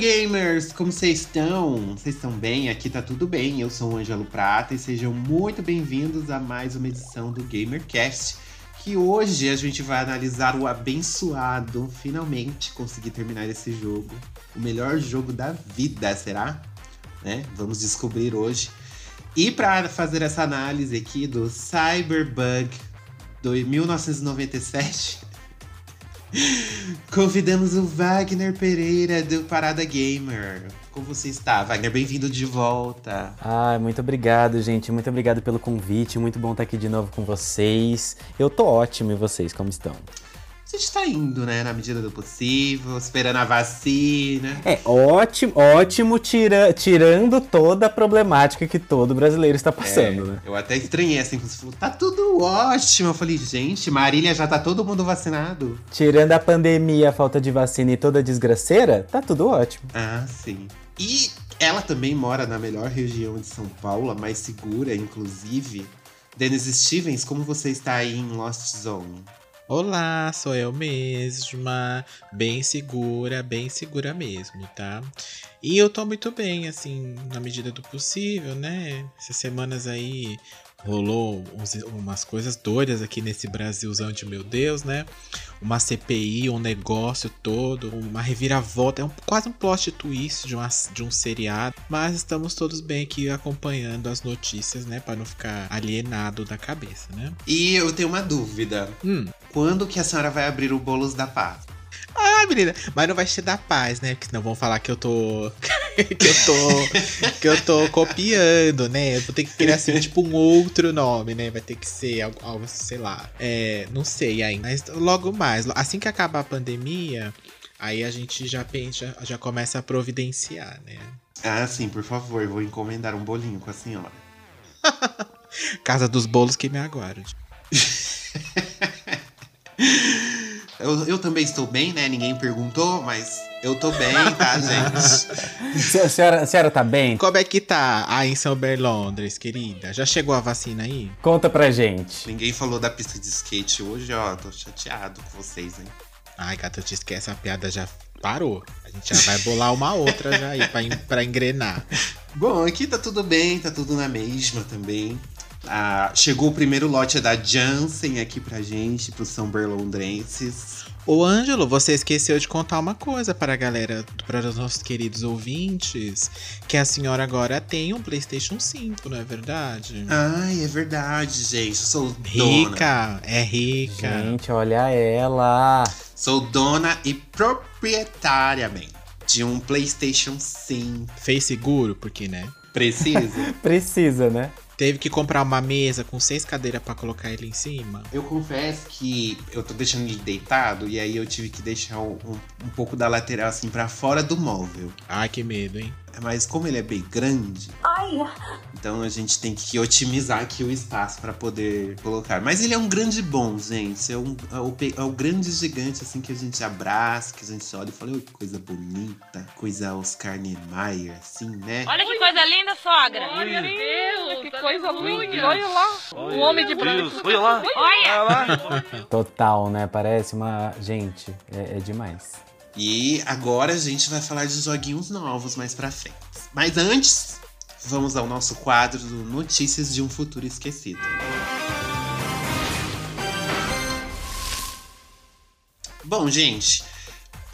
gamers, como vocês estão? Vocês estão bem? Aqui tá tudo bem. Eu sou o Ângelo Prata e sejam muito bem-vindos a mais uma edição do GamerCast. Que hoje a gente vai analisar o abençoado, finalmente consegui terminar esse jogo. O melhor jogo da vida, será? Né? Vamos descobrir hoje. E para fazer essa análise aqui do Cyberbug do 1997, Convidamos o Wagner Pereira do Parada Gamer. Como você está, Wagner? Bem-vindo de volta. Ah, muito obrigado, gente. Muito obrigado pelo convite. Muito bom estar aqui de novo com vocês. Eu tô ótimo e vocês, como estão? A gente tá indo, né, na medida do possível, esperando a vacina. É, ótimo, ótimo, tira, tirando toda a problemática que todo brasileiro está passando, é, né? Eu até estranhei assim, você falou, tá tudo ótimo. Eu falei, gente, Marília já tá todo mundo vacinado. Tirando a pandemia, a falta de vacina e toda a desgraceira, tá tudo ótimo. Ah, sim. E ela também mora na melhor região de São Paulo, a mais segura, inclusive. Denise Stevens, como você está aí em Lost Zone? Olá, sou eu mesma, bem segura, bem segura mesmo, tá? E eu tô muito bem, assim, na medida do possível, né? Essas semanas aí rolou uns, umas coisas doidas aqui nesse Brasilzão de meu Deus, né? Uma CPI, um negócio todo, uma reviravolta, é um, quase um plot twist de, uma, de um seriado. Mas estamos todos bem aqui acompanhando as notícias, né? Para não ficar alienado da cabeça, né? E eu tenho uma dúvida. Hum. Quando que a senhora vai abrir o Bolos da Paz? Ah, menina, mas não vai ser da paz, né? Porque senão vão falar que eu tô. que eu tô. que eu tô copiando, né? Eu vou ter que criar assim, tipo, um outro nome, né? Vai ter que ser algo, algo sei lá. É, não sei ainda. Mas logo mais, assim que acabar a pandemia, aí a gente já pensa, já começa a providenciar, né? Ah, sim, por favor, vou encomendar um bolinho com a senhora. Casa dos bolos que me aguarde. Eu, eu também estou bem, né? Ninguém perguntou, mas eu tô bem, tá, gente? a, senhora, a senhora tá bem? Como é que tá aí em São Berlondres, querida? Já chegou a vacina aí? Conta pra gente. Ninguém falou da pista de skate hoje, ó. Tô chateado com vocês, hein? Ai, gata, eu te esquece, a piada já parou. A gente já vai bolar uma outra já aí pra, pra engrenar. Bom, aqui tá tudo bem, tá tudo na mesma também. Ah, chegou o primeiro lote da Janssen aqui pra gente, pro São Berlondrenses. Ô Ângelo, você esqueceu de contar uma coisa para a galera, para os nossos queridos ouvintes, que a senhora agora tem um PlayStation 5, não é verdade? Ai, é verdade, gente. Eu sou rica, dona. é rica. Gente, olha ela. Sou dona e proprietariamente de um PlayStation 5. Fez seguro, porque, né? Precisa? Precisa, né? Teve que comprar uma mesa com seis cadeiras para colocar ele em cima? Eu confesso que eu tô deixando ele deitado e aí eu tive que deixar um, um, um pouco da lateral assim para fora do móvel. Ai, que medo, hein? Mas como ele é bem grande, Ai. então a gente tem que otimizar aqui o espaço para poder colocar. Mas ele é um grande bom, gente. É, um, é, o, é o grande gigante assim que a gente abraça, que a gente olha e fala, que coisa bonita, coisa Oscar Niemeyer, assim, né? Olha que coisa linda, sogra. Olha, meu Deus, que coisa linda. Olha lá, o homem de branco. Olha lá. Olha. Total, né? Parece uma. Gente, é, é demais. E agora a gente vai falar de joguinhos novos mais pra frente. Mas antes, vamos ao nosso quadro do Notícias de um Futuro Esquecido. Bom, gente,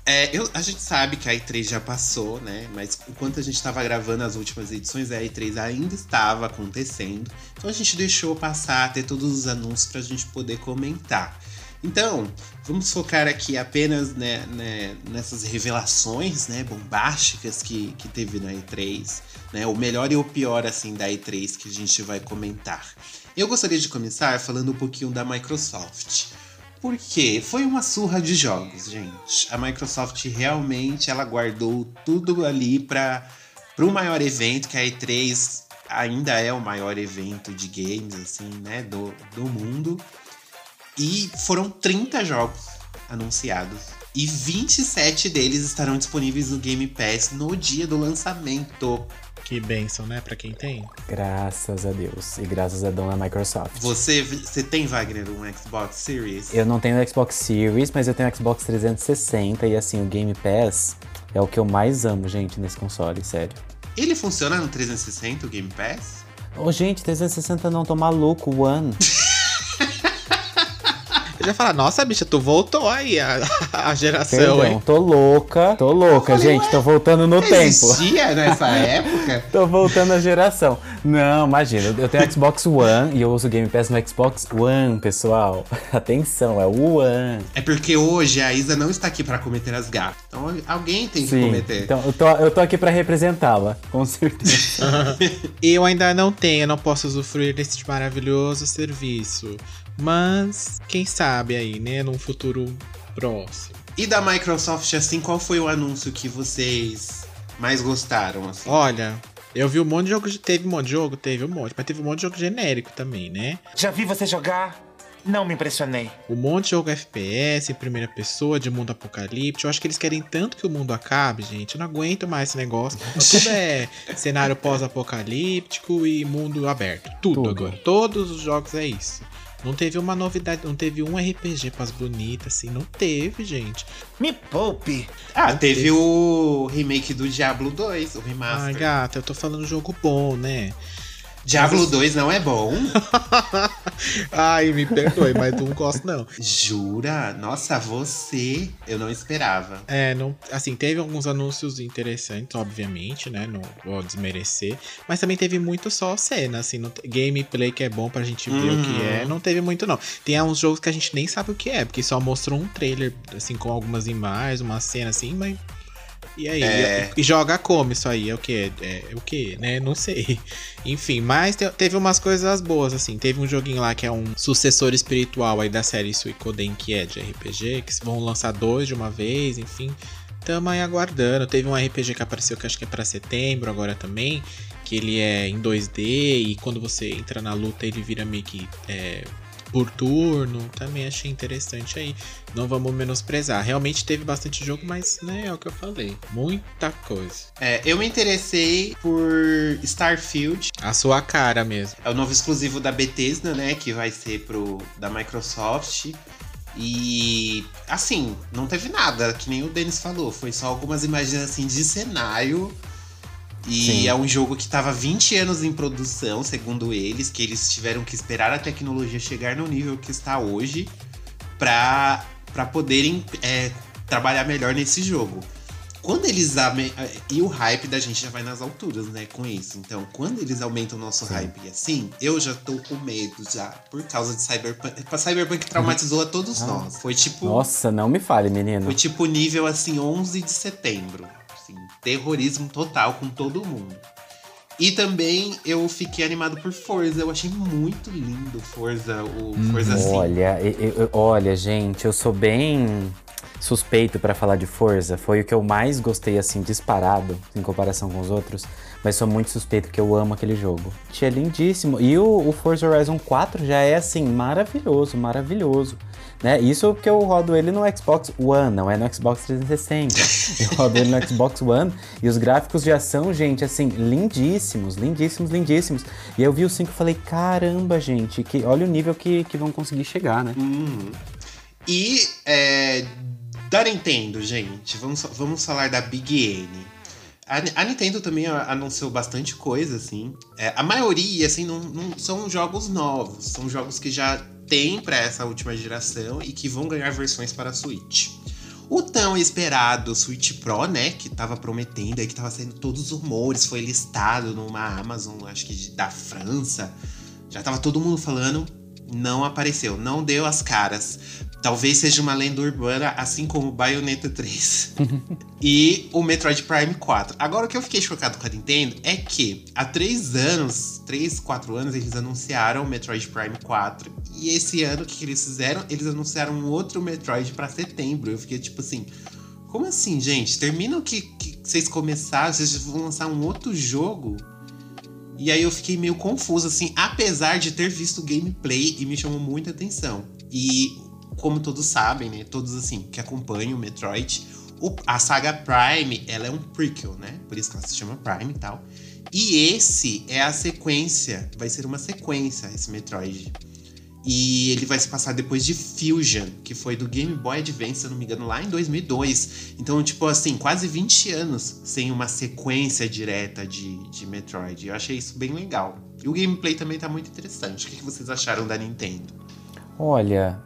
é, eu, a gente sabe que a E3 já passou, né? Mas enquanto a gente estava gravando as últimas edições, a E3 ainda estava acontecendo. Então a gente deixou passar, ter todos os anúncios para a gente poder comentar. Então, vamos focar aqui apenas né, né, nessas revelações né, bombásticas que, que teve na E3, né, o melhor e o pior assim da E3 que a gente vai comentar. Eu gostaria de começar falando um pouquinho da Microsoft. Por quê? Foi uma surra de jogos, gente. A Microsoft realmente ela guardou tudo ali para o maior evento, que a E3 ainda é o maior evento de games, assim, né, do, do mundo. E foram 30 jogos anunciados. E 27 deles estarão disponíveis no Game Pass no dia do lançamento. Que bênção, né? Pra quem tem. Graças a Deus. E graças a dona Microsoft. Você, você tem, Wagner, um Xbox Series? Eu não tenho o Xbox Series, mas eu tenho o Xbox 360 e assim, o Game Pass é o que eu mais amo, gente, nesse console, sério. Ele funciona no 360, o Game Pass? Ô, gente, 360 não, tô maluco, One. Eu já falar, nossa, bicha, tu voltou aí a, a geração, Perdão, hein? tô louca, tô louca, falei, gente, tô voltando no tempo. Existia nessa época? Tô voltando à geração. Não, imagina, eu tenho Xbox One e eu uso o Game Pass no Xbox One, pessoal. Atenção, é o One. É porque hoje a Isa não está aqui para cometer as gafas. Então alguém tem que Sim, cometer. então eu tô, eu tô aqui pra representá-la, com certeza. Eu ainda não tenho, não posso usufruir desse maravilhoso serviço. Mas, quem sabe aí, né? Num futuro próximo. E da Microsoft, assim, qual foi o anúncio que vocês mais gostaram? Assim? Olha, eu vi um monte de jogo. Teve um monte de jogo? Teve um monte. Mas teve um monte de jogo genérico também, né? Já vi você jogar, não me impressionei. Um monte de jogo FPS, em primeira pessoa, de mundo apocalíptico. Eu acho que eles querem tanto que o mundo acabe, gente. Eu não aguento mais esse negócio. Tudo é cenário pós-apocalíptico e mundo aberto. Tudo, Tudo. agora. Todos os jogos é isso. Não teve uma novidade, não teve um RPG pras bonitas, assim. Não teve, gente. Me poupe. Ah, Não teve teve. o remake do Diablo 2, o Ai, remaster. gata, eu tô falando jogo bom, né? Diablo 2 não é bom? Ai, me perdoe, mas não gosto, não. Jura? Nossa, você eu não esperava. É, não, assim, teve alguns anúncios interessantes, obviamente, né? Não vou desmerecer. Mas também teve muito só cena, assim, não gameplay que é bom pra gente ver o que Uhum. é. Não teve muito, não. Tem uns jogos que a gente nem sabe o que é, porque só mostrou um trailer, assim, com algumas imagens, uma cena assim, mas. E aí? É. E, joga como isso aí? É o que? É, é o que, né? Não sei. Enfim, mas te- teve umas coisas boas, assim. Teve um joguinho lá que é um sucessor espiritual aí da série Suicoden, que é de RPG, que vão lançar dois de uma vez, enfim. Tamo aí aguardando. Teve um RPG que apareceu que acho que é pra setembro agora também. Que ele é em 2D e quando você entra na luta ele vira meio que é, por turno. Também achei interessante aí. Não vamos menosprezar. Realmente teve bastante jogo, mas né, é o que eu falei. Muita coisa. É, eu me interessei por Starfield. A sua cara mesmo. É o novo exclusivo da Bethesda, né? Que vai ser pro da Microsoft. E assim, não teve nada, que nem o Denis falou. Foi só algumas imagens assim de cenário. E Sim. é um jogo que tava 20 anos em produção, segundo eles, que eles tiveram que esperar a tecnologia chegar no nível que está hoje pra poderem é, trabalhar melhor nesse jogo. Quando eles ame- e o hype da gente já vai nas alturas, né, com isso. Então, quando eles aumentam o nosso hype assim, eu já tô com medo já por causa de Cyberpunk. Pra Cyberpunk traumatizou a todos Ah. nós. Foi tipo, Nossa, não me fale, menino. foi tipo nível assim 11 de setembro, terrorismo total com todo mundo. E também eu fiquei animado por Forza, eu achei muito lindo Forza, o Forza 5. Olha, eu- eu- olha, gente, eu sou bem suspeito pra falar de Forza. Foi o que eu mais gostei, assim, disparado, em comparação com os outros. Mas sou muito suspeito porque eu amo aquele jogo. É lindíssimo. E o, o Forza Horizon 4 já é, assim, maravilhoso, maravilhoso. Né? Isso porque eu rodo ele no Xbox One, não é no Xbox 360. eu rodo ele no Xbox One e os gráficos já são, gente, assim, lindíssimos, lindíssimos, lindíssimos. E eu vi o 5 e falei, caramba, gente, que, olha o nível que, que vão conseguir chegar, né? Uhum. E é, da Nintendo, gente, vamos, vamos falar da Big N. A, a Nintendo também anunciou bastante coisa, assim. É, a maioria, assim, não, não são jogos novos. São jogos que já tem para essa última geração e que vão ganhar versões para a Switch. O tão esperado Switch Pro, né, que tava prometendo aí, que tava saindo todos os rumores, foi listado numa Amazon, acho que da França. Já tava todo mundo falando. Não apareceu, não deu as caras. Talvez seja uma lenda urbana, assim como Bayonetta 3 e o Metroid Prime 4. Agora, o que eu fiquei chocado com a Nintendo é que há três anos, três, quatro anos, eles anunciaram o Metroid Prime 4. E esse ano, o que, que eles fizeram? Eles anunciaram um outro Metroid para setembro. Eu fiquei tipo assim. Como assim, gente? Termina o que, que vocês começaram, vocês vão lançar um outro jogo? E aí eu fiquei meio confuso, assim, apesar de ter visto o gameplay e me chamou muita atenção. E como todos sabem, né? Todos assim que acompanham o Metroid, o- a saga Prime, ela é um prequel, né? Por isso que ela se chama Prime e tal. E esse é a sequência, vai ser uma sequência esse Metroid. E ele vai se passar depois de Fusion, que foi do Game Boy Advance, se não me engano, lá em 2002. Então, tipo assim, quase 20 anos sem uma sequência direta de, de Metroid. Eu achei isso bem legal. E o gameplay também tá muito interessante. O que vocês acharam da Nintendo? Olha,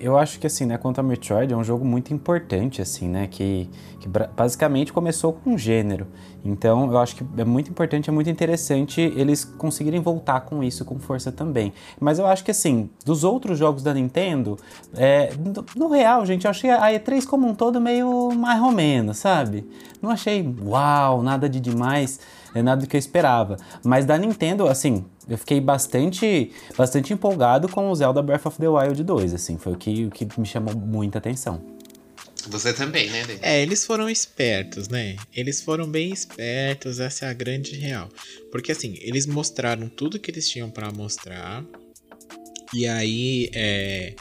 eu acho que assim, né, quanto a Metroid, é um jogo muito importante, assim, né, que, que basicamente começou com um gênero. Então, eu acho que é muito importante, é muito interessante eles conseguirem voltar com isso com força também. Mas eu acho que, assim, dos outros jogos da Nintendo, é, no, no real, gente, eu achei a E3 como um todo meio mais ou menos, sabe? Não achei, uau, nada de demais, é nada do que eu esperava. Mas da Nintendo, assim, eu fiquei bastante, bastante empolgado com o Zelda Breath of the Wild 2, assim, foi o que, o que me chamou muita atenção. Você também, né, Dê? É, eles foram espertos, né? Eles foram bem espertos, essa é a grande real. Porque assim, eles mostraram tudo que eles tinham pra mostrar. E aí, é,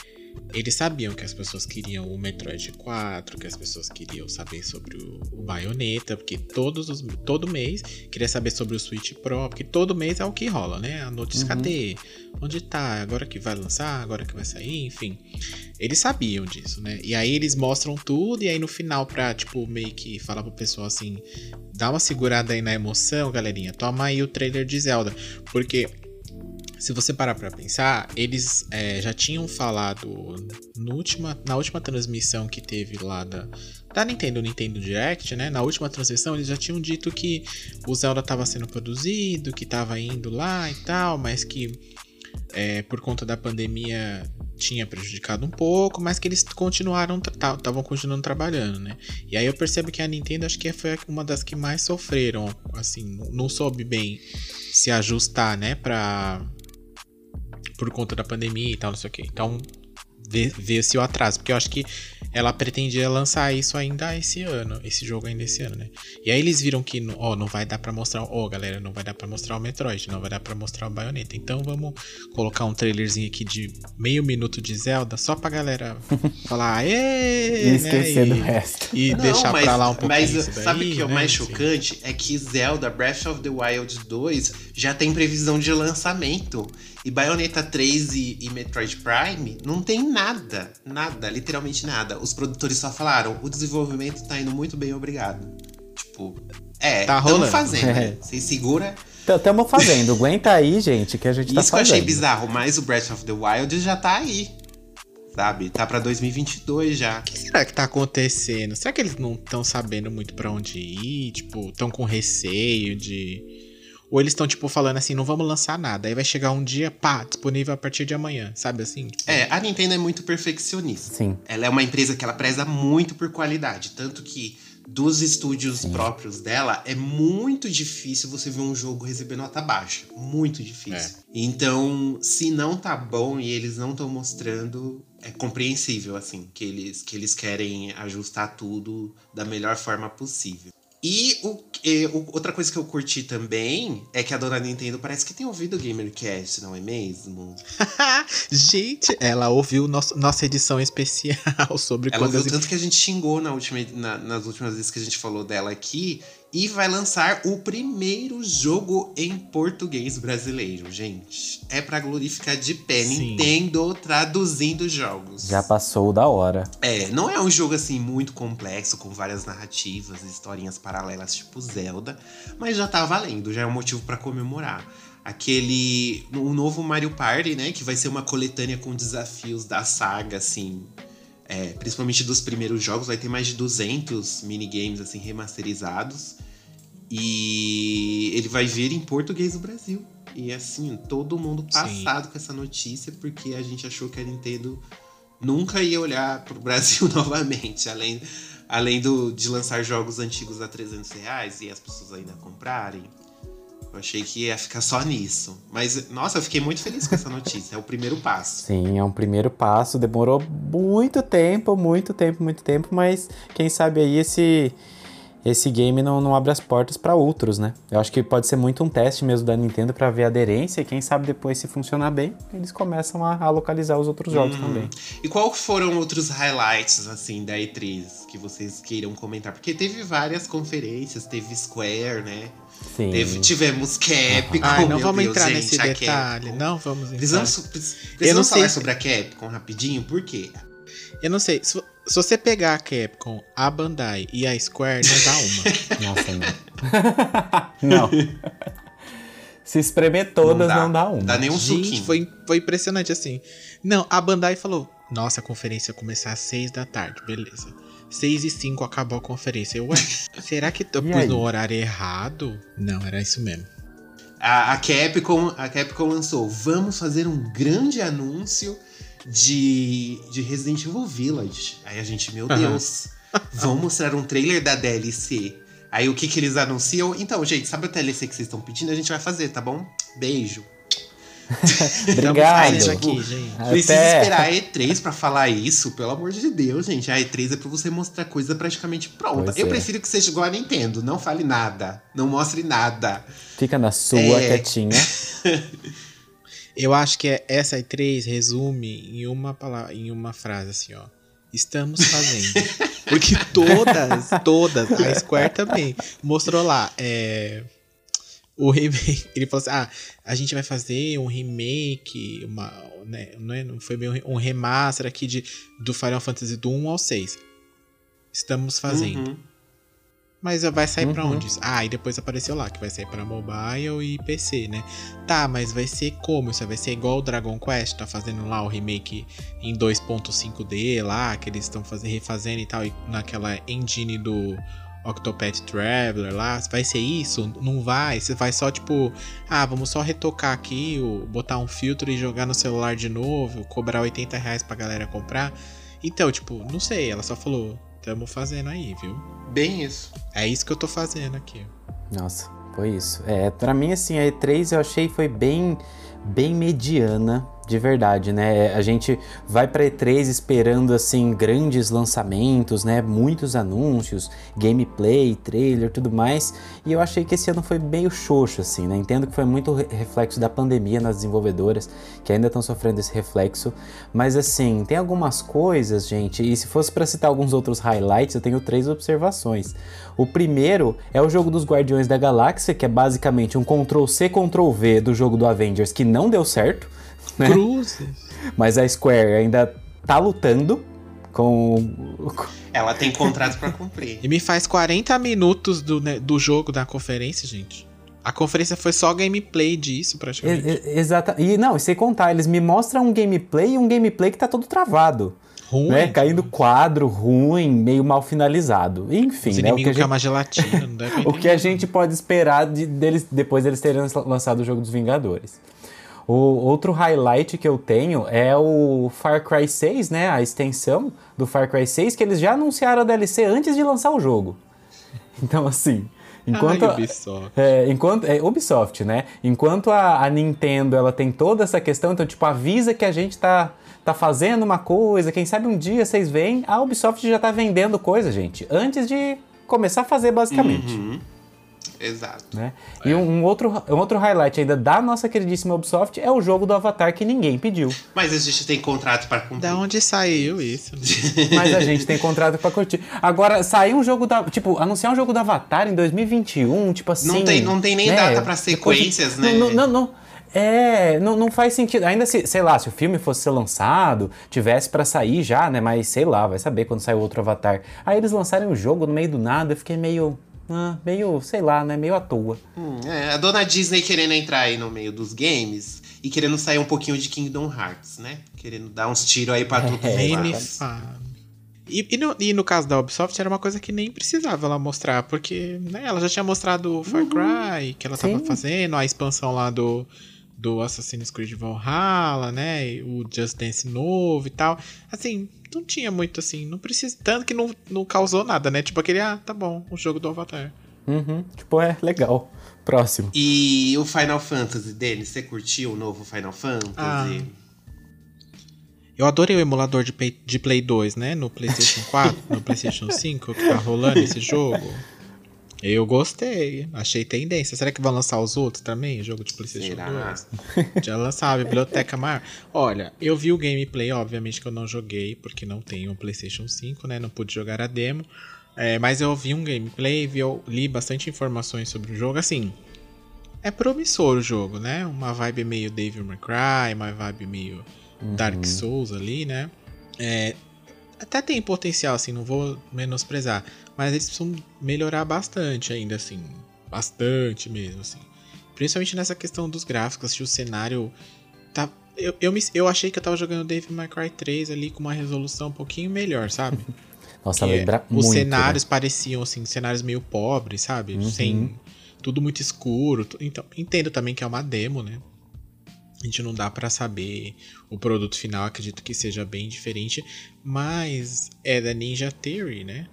eles sabiam que as pessoas queriam o Metroid 4, que as pessoas queriam saber sobre o, o Bayonetta, porque todos os, todo mês queria saber sobre o Switch Pro, porque todo mês é o que rola, né? A notícia, Uhum. cadê? Onde tá? Agora que vai lançar? Agora que vai sair? Enfim. Eles sabiam disso, né? E aí eles mostram tudo, e aí no final, pra, tipo, meio que falar pro pessoal assim: dá uma segurada aí na emoção, galerinha. Toma aí o trailer de Zelda. Porque, se você parar pra pensar, eles é, já tinham falado no última, na última transmissão que teve lá da, da Nintendo, Nintendo Direct, né? Na última transmissão, eles já tinham dito que o Zelda tava sendo produzido, que tava indo lá e tal, mas que é, por conta da pandemia tinha prejudicado um pouco, mas que eles continuaram estavam continuando trabalhando, né? E aí eu percebo que a Nintendo acho que foi uma das que mais sofreram, assim, não soube bem se ajustar, né, para por conta da pandemia e tal, não sei o que. Então ver, ver se o atraso, porque eu acho que ela pretendia lançar isso ainda esse ano, esse jogo ainda esse ano, né? E aí eles viram que, no- ó, não vai dar pra mostrar, ó, galera, não vai dar pra mostrar o Metroid, não vai dar pra mostrar o Bayonetta. Então vamos colocar um trailerzinho aqui de meio minuto de Zelda só pra galera falar, aê! E esquecer né? do resto. E Não, deixar mas, pra lá um pouquinho Mas daí, sabe o que é o né? mais chocante? É que Zelda Breath of the Wild 2 já tem previsão de lançamento. E Bayonetta 3 e, e Metroid Prime não tem nada. Nada, literalmente nada. Os produtores só falaram: o desenvolvimento tá indo muito bem, obrigado. Tipo, é, Tá tamo rolando. fazendo. É. né? Vocês segura. Estamos fazendo. Aguenta aí, gente, que a gente tá Isso que eu fazendo. achei bizarro, mas o Breath of the Wild já tá aí. Sabe? Tá pra 2022 já. O que será que tá acontecendo? Será que eles não estão sabendo muito pra onde ir? Tipo, estão com receio de. Ou eles estão, tipo, falando assim, não vamos lançar nada. Aí vai chegar um dia, pá, disponível a partir de amanhã. Sabe assim? Tipo, É, a Nintendo é muito perfeccionista. Sim. Ela é uma empresa que ela preza muito por qualidade, tanto que dos estúdios próprios dela é muito difícil você ver um jogo receber nota baixa, muito difícil. Então, se não tá bom e eles não estão mostrando, é compreensível assim que eles que eles querem ajustar tudo da melhor forma possível. E o, e o- outra coisa que eu curti também é que a dona Nintendo parece que tem ouvido o GamerCast, não é mesmo? Gente, ela ouviu nosso, nossa edição especial sobre Ela quando ouviu as tanto que a gente xingou na última, na- nas últimas vezes que a gente falou dela aqui. E vai lançar o primeiro jogo em português brasileiro, gente. É pra glorificar de pé. Sim. Nintendo traduzindo jogos. Já passou da hora. É, não é um jogo assim muito complexo, com várias narrativas e historinhas paralelas, tipo Zelda, mas já tá valendo, já é um motivo pra comemorar. Aquele. O novo Mario Party, né? Que vai ser uma coletânea com desafios da saga, assim. É, principalmente dos primeiros jogos, vai ter mais de 200 minigames, assim, remasterizados. E ele vai vir em português do Brasil. E assim, todo mundo passado com essa notícia, porque a gente achou que a Nintendo nunca ia olhar pro Brasil novamente. Além, além do, de lançar jogos antigos a 300 reais e as pessoas ainda comprarem. Eu achei que ia ficar só nisso. Mas, nossa, eu fiquei muito feliz com essa notícia. É o primeiro passo. Sim, é um primeiro passo. Demorou muito tempo, muito tempo, muito tempo, mas quem sabe aí esse esse game não, não abre as portas para outros, né? Eu acho que pode ser muito um teste mesmo da Nintendo para ver a aderência e quem sabe depois se funcionar bem, eles começam a, a localizar os outros jogos Uhum. também. E qual foram outros highlights, assim, da E3 que vocês queiram comentar? Porque teve várias conferências, teve Square, né? Sim. Teve, tivemos Capcom, Ai, não meu vamos Deus, entrar gente, nesse detalhe. Capcom. Não vamos entrar. Precisamos, Eu precisamos não sei falar se- sobre a Capcom rapidinho, por quê? Eu não sei. Se, se você pegar a Capcom, a Bandai e a Square, não dá uma. Nossa, não. não. Se espremer todas, dá. não dá uma. Dá nem um Gente, suquinho. foi, foi impressionante assim. Não, a Bandai falou: Nossa, a conferência ia começar às 6 da tarde, beleza. 6 e 5 acabou a conferência. Eu, ué, será que eu pus aí? no horário errado? Não, era isso mesmo. A, a Capcom, a Capcom lançou, vamos fazer um grande anúncio de, de Resident Evil Village. Aí a gente, meu. Deus, vão mostrar um trailer da DLC. Aí o que que eles anunciam? Então, gente, sabe a DLC que vocês estão pedindo? A gente vai fazer, tá bom? Beijo. Obrigado. Aqui, gente. Precisa esperar a E3 pra falar isso, pelo amor de Deus, gente. A E3 é pra você mostrar coisa praticamente pronta. Pois Eu é. prefiro que seja igual a Nintendo, não fale nada, não mostre nada. Fica na sua, É. quietinha. Eu acho que é- essa E3 resume em uma palavra, em uma frase assim, ó. Estamos fazendo. Porque todas, todas, a Square também mostrou lá, é, o remake. Ele falou assim: ah, a gente vai fazer um remake, uma, né, não, é, não foi bem um um remaster aqui de, do Final Fantasy do 1 ao 6. Estamos fazendo. Uhum. Mas vai sair pra Uhum. onde? Ah, e depois apareceu lá que vai sair pra mobile e PC, né? Tá, mas vai ser como? Isso vai ser igual o Dragon Quest, tá fazendo lá o remake em 2.5D lá, que eles estão fazendo, refazendo e tal, e naquela engine do Octopath Traveler lá. Vai ser isso? Não vai? Você vai só tipo, ah, vamos só retocar aqui, botar um filtro e jogar no celular de novo, cobrar 80 reais pra galera comprar. Então, tipo, não sei, ela só falou, tamo fazendo aí, viu? Bem isso. É isso que eu tô fazendo aqui. Nossa, foi isso. É, pra mim, assim, a E3 eu achei foi bem, bem mediana, de verdade, né? A gente vai pra E3 esperando, assim, grandes lançamentos, né? Muitos anúncios, gameplay, trailer, tudo mais. E eu achei que esse ano foi meio xoxo, assim, né? Entendo que foi muito re- reflexo da pandemia nas desenvolvedoras, que ainda estão sofrendo esse reflexo. Mas, assim, tem algumas coisas, gente, e se fosse pra citar alguns outros highlights, eu tenho três observações. O primeiro é o jogo dos Guardiões da Galáxia, que é basicamente um Ctrl-C, Ctrl-V do jogo do Avengers que não deu certo, né? Cruzes. mas a Square ainda tá lutando com. Ela tem contrato pra cumprir. E me faz 40 minutos do, né, do jogo da conferência, gente. A conferência foi só gameplay disso, praticamente. E- e- Exata. E não, e sem contar, eles me mostram um gameplay e um gameplay que tá todo travado. Ruim. Né? Caindo quadro, ruim, meio mal finalizado. Enfim, Os né? O que, a que é gente, uma gelatina, não deve o que a gente pode esperar de- deles, depois deles terem lançado o jogo dos Vingadores. O outro highlight que eu tenho é o Far Cry 6, né? A extensão do Far Cry 6, que eles já anunciaram a DLC antes de lançar o jogo. Então, assim, enquanto. Ai, Ubisoft. É, enquanto é Ubisoft, né? Enquanto a, a Nintendo ela tem toda essa questão, então tipo avisa que a gente tá tá fazendo uma coisa, quem sabe um dia vocês veem, a Ubisoft já tá vendendo coisa, gente, antes de começar a fazer basicamente, Uhum. Exato. né? E um, um outro um outro highlight ainda da nossa queridíssima Ubisoft é o jogo do Avatar que ninguém pediu, Mas a gente tem contrato pra cumprir. Da onde saiu isso? mas a gente tem contrato pra curtir. Agora sair um jogo da, tipo, anunciar um jogo do Avatar em 2021, tipo assim, Não tem- não tem nem né? data pra Depois de- sequências, não, né? Não, não, não. É, não, não faz sentido. Ainda se, sei lá, se o filme fosse ser lançado, tivesse pra sair já, né? Mas sei lá, vai saber quando sai o outro Avatar. Aí eles lançarem o jogo no meio do nada, eu fiquei meio. Ah, meio, sei lá, né? Meio à toa. Hum, é, a dona Disney querendo entrar aí no meio dos games e querendo sair um pouquinho de Kingdom Hearts, né? Querendo dar uns tiros aí pra os É, Nem. E, e no, e no caso da Ubisoft era uma coisa que nem precisava ela mostrar, porque né, ela já tinha mostrado o Far Cry, que ela tava Sim. fazendo, a expansão lá do, do Assassin's Creed Valhalla, né? O Just Dance novo e tal. Assim, não tinha muito assim, não precisa. Tanto que não, não causou nada, né? Tipo aquele, ah, tá bom, o jogo do Avatar. Uhum. Tipo, é legal. Próximo. E o Final Fantasy, Denis, você curtiu o novo Final Fantasy? Ah. Eu adorei o emulador de Play, de Play 2, né? No PlayStation 4, no PlayStation 5, que tá rolando esse jogo. Eu gostei. Achei tendência. Será que vão lançar os outros também? Jogo de PlayStation Será? 2? Já lançaram a biblioteca maior. Olha, eu vi o gameplay, obviamente que eu não joguei, porque não tenho um PlayStation 5, né? Não pude jogar a demo. É, mas eu vi um gameplay, vi, eu li bastante informações sobre o jogo. Assim, é promissor o jogo, né? Uma vibe meio Devil May Cry, uma vibe meio Dark Souls ali, né? É, até tem potencial, assim, não vou menosprezar. Mas eles precisam melhorar bastante ainda, assim. Bastante mesmo, assim. Principalmente nessa questão dos gráficos, que o cenário tá. Eu, eu, me, eu achei que eu tava jogando Devil May Cry 3 ali com uma resolução um pouquinho melhor, sabe? Nossa, Que lembra os muito. cenários né? pareciam assim, cenários meio pobres, sabe? Sem tudo muito escuro. Então, entendo também que é uma demo, né? A gente não dá pra saber o produto final, acredito que seja bem diferente, mas é da Ninja Theory, né?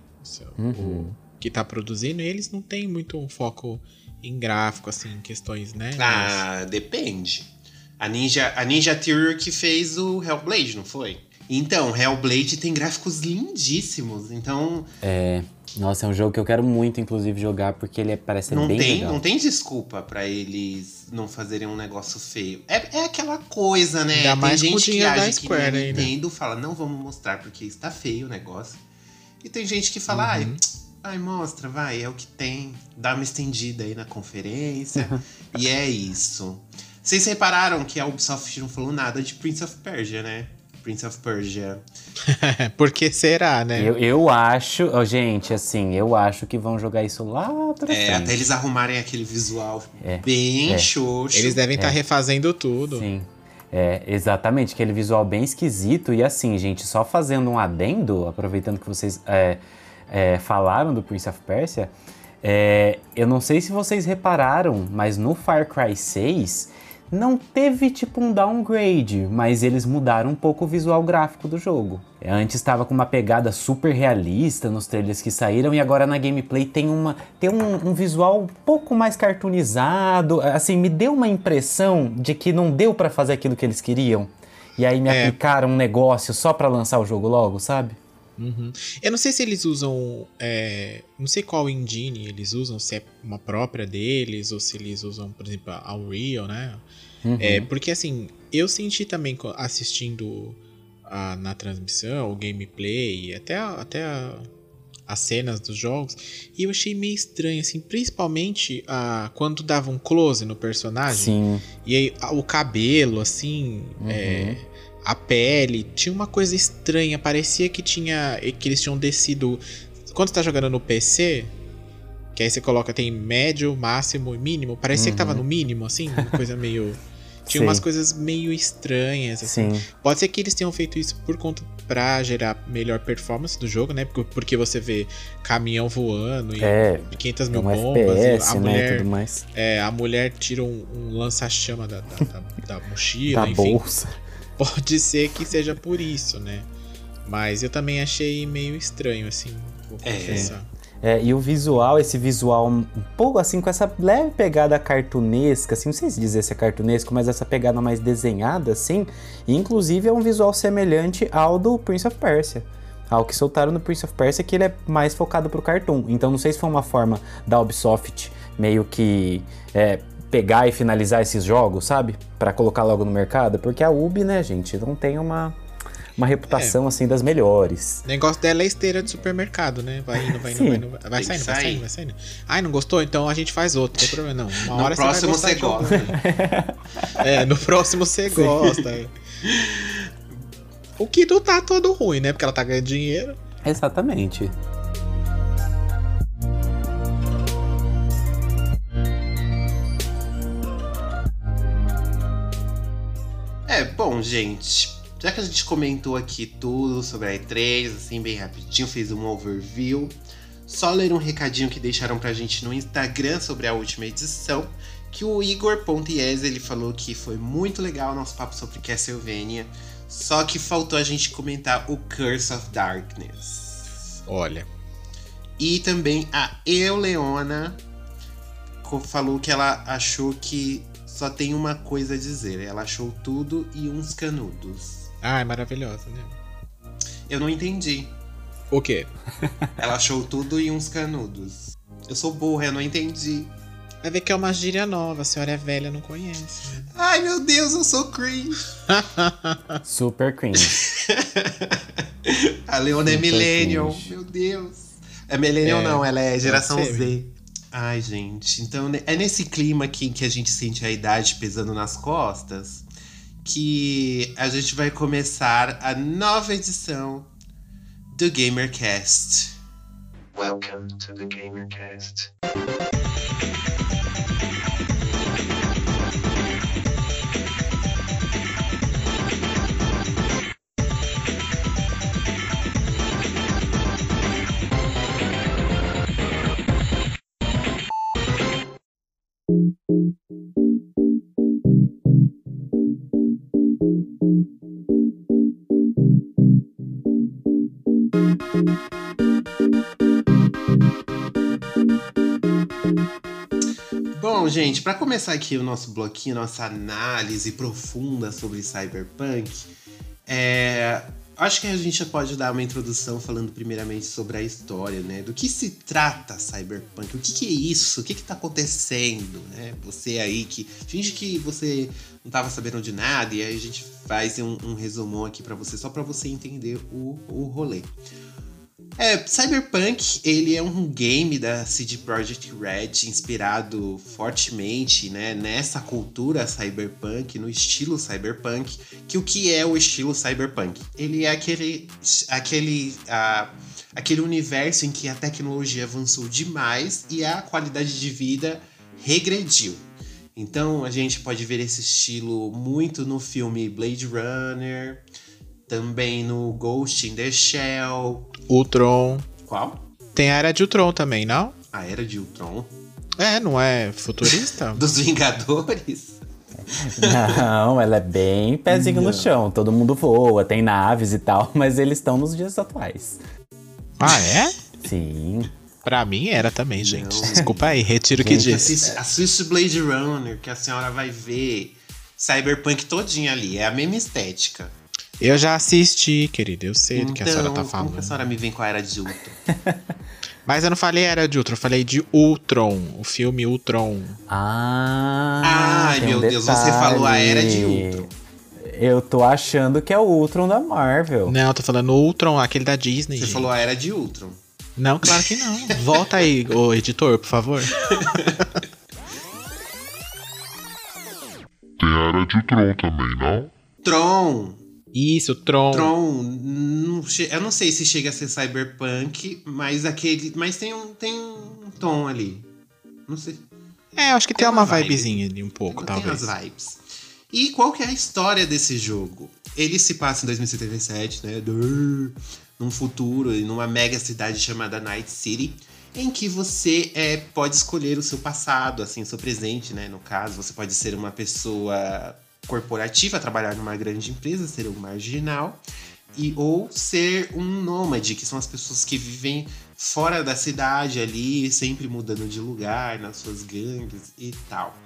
Uhum. O que tá produzindo, e eles não têm muito um foco em gráfico, assim, em questões, né? Ah, depende. A Ninja, a Ninja Theory que fez o Hellblade, não foi? Então, Hellblade tem gráficos lindíssimos. Então, É. Nossa, é um jogo que eu quero muito, inclusive, jogar, porque ele é- parece não bem tem, legal. não tem desculpa pra eles não fazerem um negócio feio. É, é aquela coisa, né? Ainda tem mais gente que age que Square né? Nintendo fala, não vamos mostrar porque está feio o negócio. E tem gente que fala, ai, Uhum. ai, mostra, vai, é o que tem. Dá uma estendida aí na conferência. e é isso. Vocês repararam que a Ubisoft não falou nada de Prince of Persia, né? Prince of Persia. Por que será, né? Eu, eu acho, ó, gente, assim, eu acho que vão jogar isso lá pra É, frente. até eles arrumarem aquele visual É, bem é. xoxo. Eles devem estar refazendo tudo. Sim. É, exatamente, aquele visual bem esquisito. E assim, gente, só fazendo um adendo, aproveitando que vocês é, é, falaram do Prince of Persia, é, eu não sei se vocês repararam, mas no Far Cry 6 não teve tipo um downgrade, mas eles mudaram um pouco o visual gráfico do jogo. Antes estava com uma pegada super realista nos trailers que saíram e agora na gameplay tem uma tem um, um visual um pouco mais cartoonizado. Assim, me deu uma impressão de que não deu pra fazer aquilo que eles queriam. E aí me É. aplicaram um negócio só pra lançar o jogo logo, sabe? Uhum. Eu não sei se eles usam. é, não sei qual engine eles usam, se é uma própria deles, ou se eles usam, por exemplo, a Unreal, né? Uhum. É, porque assim, eu senti também assistindo a- na transmissão, o gameplay, até, a- até a- as cenas dos jogos, e eu achei meio estranho, assim, principalmente a, quando dava um close no personagem. Sim. E aí, o cabelo, assim, Uhum. é, a pele, tinha uma coisa estranha. Parecia que tinha. que eles tinham descido. Quando você tá jogando no PC, que aí você coloca, tem médio, máximo e mínimo. Parecia que tava no mínimo, assim, uma coisa meio. Tinha Sim. umas coisas meio estranhas, assim. Sim. Pode ser que eles tenham feito isso por conta pra gerar melhor performance do jogo, né? Porque, você vê caminhão voando e É, 500 É mil um bombas. FPS, a né? Mulher tudo mais. é, a mulher tira um, um lança-chama da, da, da- da mochila, Da enfim. bolsa. Pode ser que seja por isso, né? Mas eu também achei meio estranho, assim, vou É. confessar. É, e o visual, esse visual um pouco assim, com essa leve pegada cartunesca, assim, não sei se dizer se é cartunesco, mas essa pegada mais desenhada, assim, e inclusive é um visual semelhante ao do Prince of Persia. Ao que soltaram no Prince of Persia, que ele é mais focado pro cartoon. Então não sei se foi uma forma da Ubisoft meio que é, pegar e finalizar esses jogos, sabe? Pra colocar logo no mercado, porque a Ubi, né, gente, não tem uma, uma reputação assim das melhores. O negócio dela é esteira de supermercado, né? Vai indo, vai indo, Sim. vai indo. Vai saindo, vai sair. saindo, vai saindo. Ai, não gostou? Então a gente faz outro, não tem problema não. Uma No hora próximo você você vai gostar de gosta. É, no próximo você gosta. é. O que não tá todo ruim, né? Porque ela tá ganhando dinheiro. Exatamente. É, bom, gente. Já que a gente comentou aqui tudo sobre a E3, assim, bem rapidinho, fez um overview. Só ler um recadinho que deixaram pra gente no Instagram sobre a última edição. Que o Igor Pontiese, ele falou que foi muito legal o nosso papo sobre Castlevania. Só que faltou a gente comentar o Curse of Darkness. Olha, E também a Euleona falou que ela achou que só tem uma coisa a dizer. Ela achou tudo e uns canudos. ai, maravilhosa, né? Eu não entendi. O quê? Ela achou tudo e uns canudos. Eu sou burra, eu não entendi. Vai ver que é uma gíria nova, a senhora é velha, não conhece. né? Ai meu Deus, eu sou cringe. Super cringe. A Leona é Super millennial. cringe. Meu Deus. É millennial É, não, ela é geração pode ser. Z. Ai, gente. Então né, é nesse clima aqui que a gente sente a idade pesando nas costas que a gente vai começar a nova edição do GamerCast. Welcome to the GamerCast. Bom, gente, para começar aqui o nosso bloquinho, nossa análise profunda sobre Cyberpunk, é, acho que a gente já pode dar uma introdução falando primeiramente sobre a história, né? Do que se trata Cyberpunk? O que, que é isso? O que, que tá acontecendo, né? Você aí que finge que você não tava sabendo de nada e aí a gente faz um, um resumão aqui para você só para você entender o, o rolê. É, Cyberpunk, ele é um game da CD Projekt Red inspirado fortemente, né, nessa cultura cyberpunk, no estilo cyberpunk, que o que é o estilo cyberpunk? Ele é aquele aquele aquele universo em que a tecnologia avançou demais e a qualidade de vida regrediu. Então a gente pode ver esse estilo muito no filme Blade Runner, também no Ghost in the Shell, Ultron. qual? Tem a era de Ultron também, não? A Era de Ultron. É, não é futurista? Dos Vingadores. Não, ela é bem pezinho no Não. chão. Todo mundo voa, tem naves e tal, mas eles estão nos dias atuais. ah, é? Sim. Pra mim era também, gente. Não. Desculpa aí, retiro o que disse. Assiste, assiste Blade Runner, que a senhora vai ver Cyberpunk todinha ali. É a mesma estética. Eu já assisti, querida. Eu sei do que a senhora tá Então, como que a falando. senhora me vem com a Era de Ultron? Mas eu não falei era de Ultron, eu falei de Ultron, o filme Ultron. Ah, Ai, tem um meu Deus, você falou a Era de. Ultron. Eu tô achando que é o Ultron da Marvel. Não, eu tô falando Ultron, aquele da Disney. Você gente. falou a Era de Ultron. Não, claro que não. Volta aí, ô editor, por favor. Tem a era de Ultron também, não? Tron. Isso, Tron. Tron. não eu não sei se chega a ser Cyberpunk, mas aquele. Mas tem um, tem um tom ali. Não sei. É, eu acho que tem, Tem uma uma vibe. vibezinha ali um pouco, Tem talvez. as vibes. E qual que é a história desse jogo? Ele se passa em 2077, né? Num futuro, em numa mega cidade chamada Night City, em que você é, pode escolher o seu passado, assim, o seu presente, né? No caso, você pode ser uma pessoa corporativa, trabalhar numa grande empresa, ser um marginal, e ou ser um nômade, que são as pessoas que vivem fora da cidade ali, sempre mudando de lugar, nas suas gangues e tal.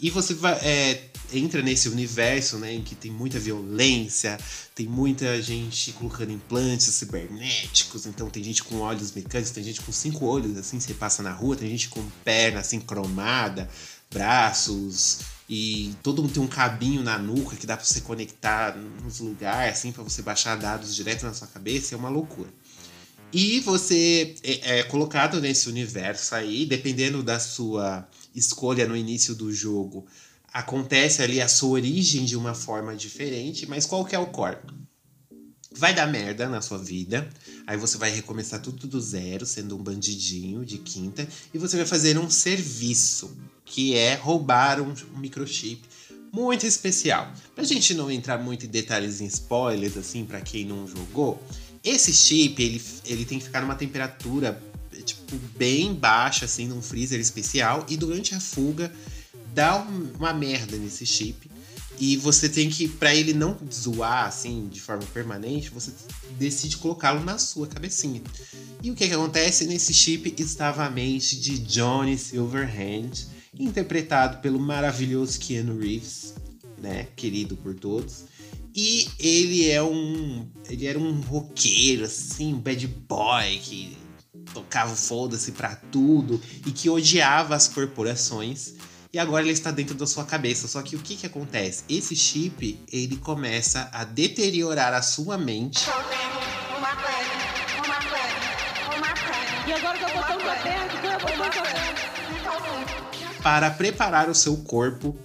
E você vai, é, entra nesse universo, né, em que tem muita violência, tem muita gente colocando implantes cibernéticos, então tem gente com olhos mecânicos, tem gente com cinco olhos, assim, você passa na rua, tem gente com perna, assim, cromada, braços, e todo mundo tem um cabinho na nuca que dá pra você conectar nos lugares, assim, pra você baixar dados direto na sua cabeça, é uma loucura. E você é, é colocado nesse universo aí, dependendo da sua escolha no início do jogo, acontece ali a sua origem de uma forma diferente, mas qual que é o core? Vai dar merda na sua vida, aí você vai recomeçar tudo do zero, sendo um bandidinho de quinta, e você vai fazer um serviço, que é roubar um, um microchip muito especial. Pra gente não entrar muito em detalhes em spoilers, assim, para quem não jogou, esse chip, ele, ele tem que ficar numa temperatura, tipo, bem baixa, assim, num freezer especial, e durante a fuga dá um, uma merda nesse chip. E você tem que, para ele não zoar assim de forma permanente, você decide colocá-lo na sua cabecinha. E o que, que acontece? Nesse chip estava a mente de Johnny Silverhand, interpretado pelo maravilhoso Keanu Reeves, né? Querido por todos. E ele é um. Ele era um roqueiro, assim, um bad boy que tocava foda-se pra tudo e que odiava as corporações e agora ele está dentro da sua cabeça. Só que o que que acontece? Esse chip, ele começa a deteriorar a sua mente. E agora que eu botão tá aberto, que eu botão tá aberto. Para preparar o seu corpo,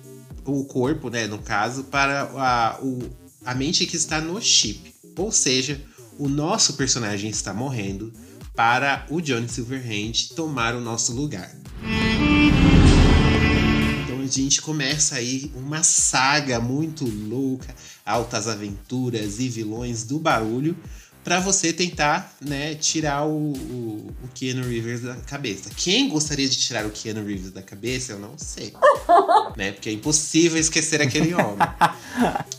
o corpo, né, no caso, para a, o, a mente que está no chip. Ou seja, o nosso personagem está morrendo para o Johnny Silverhand tomar o nosso lugar. Então a gente começa aí uma saga muito louca, altas aventuras e vilões do barulho, para você tentar, né, tirar o, o, o Keanu Reeves da cabeça. Quem gostaria de tirar o Keanu Reeves da cabeça, eu não sei. né? Porque é impossível esquecer aquele homem.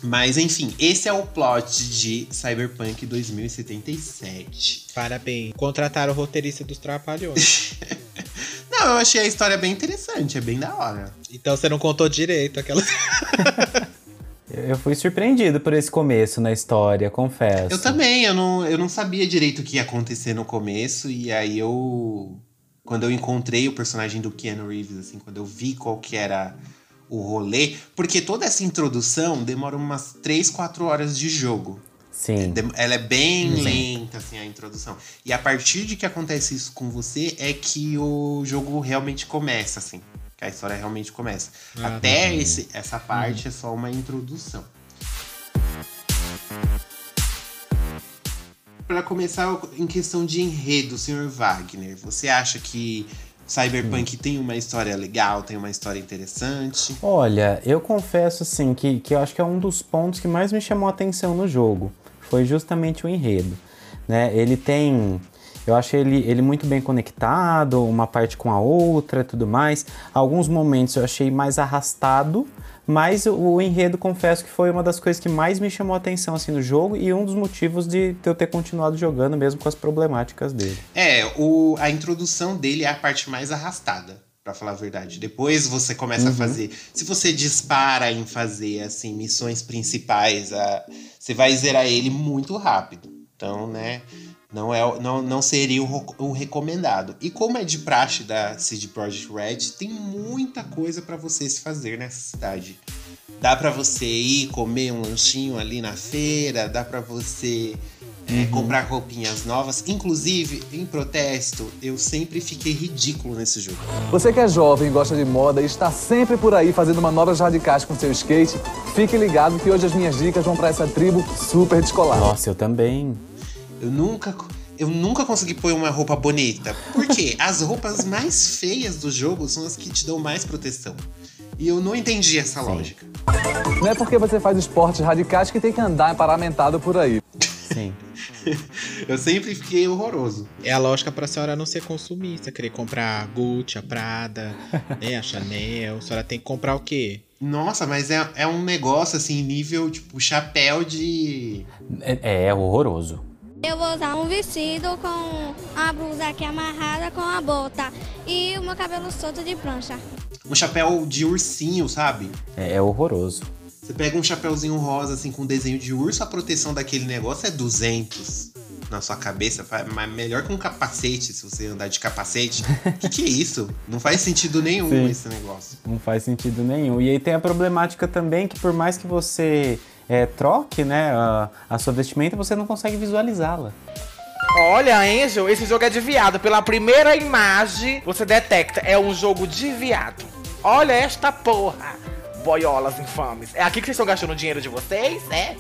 Mas enfim, esse é o plot de Cyberpunk 2077. Parabéns. Contrataram o roteirista dos Trapalhões. Não, eu achei a história bem interessante, é bem da hora. então você não contou direito aquela. Eu fui surpreendido por esse começo na história, confesso. Eu também, eu não, eu não sabia direito o que ia acontecer no começo, e aí eu. Quando eu encontrei o personagem do Keanu Reeves, assim, quando eu vi qual que era o rolê, porque toda essa introdução demora umas 3, 4 horas de jogo. Sim. Dem- Ela é bem Uhum. lenta, assim, a introdução. E a partir de que acontece isso com você, é que o jogo realmente começa, assim. Que a história realmente começa. Ah, Até esse, essa parte é só uma introdução. Para começar, em questão de enredo, Sr. Wagner, você acha que Cyberpunk tem uma história legal, tem uma história interessante? Olha, eu confesso assim que, que eu acho que é um dos pontos que mais me chamou a atenção no jogo. Foi justamente o enredo. Né? Ele tem. Eu acho ele, ele muito bem conectado, uma parte com a outra tudo mais. Alguns momentos eu achei mais arrastado, mas o, o enredo, confesso que foi uma das coisas que mais me chamou a atenção assim, no jogo e um dos motivos de eu ter continuado jogando, mesmo com as problemáticas dele. É, o, a introdução dele é a parte mais arrastada, pra falar a verdade. Depois você começa a fazer. Se você dispara em fazer assim missões principais, a, você vai zerar ele muito rápido. Então, né? Não, é, não, não seria o, o recomendado. E como é de praxe da CD Projekt Red, tem muita coisa pra você se fazer nessa cidade. Dá pra você ir comer um lanchinho ali na feira, dá pra você é, comprar roupinhas novas. Inclusive, em protesto, eu sempre fiquei ridículo nesse jogo. Você que é jovem, gosta de moda e está sempre por aí fazendo manobras radicais com seu skate, fique ligado que hoje as minhas dicas vão para essa tribo super descolada. Nossa, eu também. Eu nunca, eu nunca consegui pôr uma roupa bonita. Por quê? As roupas mais feias do jogo são as que te dão mais proteção. E eu não entendi essa lógica. Não é porque você faz esportes radicais que tem que andar paramentado por aí. Sim. Eu sempre fiquei horroroso. É a lógica pra senhora não ser consumista, querer comprar a Gucci, a Prada, né, a Chanel. A senhora tem que comprar o quê? Nossa, mas é, é um negócio assim, nível tipo chapéu de. É, é horroroso. Eu vou usar um vestido com a blusa aqui amarrada com a bota e o meu cabelo solto de prancha. Um chapéu de ursinho, sabe? É, é horroroso. Você pega um chapéuzinho rosa, assim, com desenho de urso, a proteção daquele negócio é 200 na sua cabeça. Mas melhor que um capacete, se você andar de capacete. O que, que é isso? Não faz sentido nenhum Sim. esse negócio. Não faz sentido nenhum. E aí tem a problemática também que por mais que você é, troque né, a, a sua vestimenta, você não consegue visualizá-la. Olha, Angel, esse jogo é de viado. Pela primeira imagem, você detecta. É um jogo de viado. Olha esta porra. Boiolas infames. É aqui que vocês estão gastando o dinheiro de vocês, né?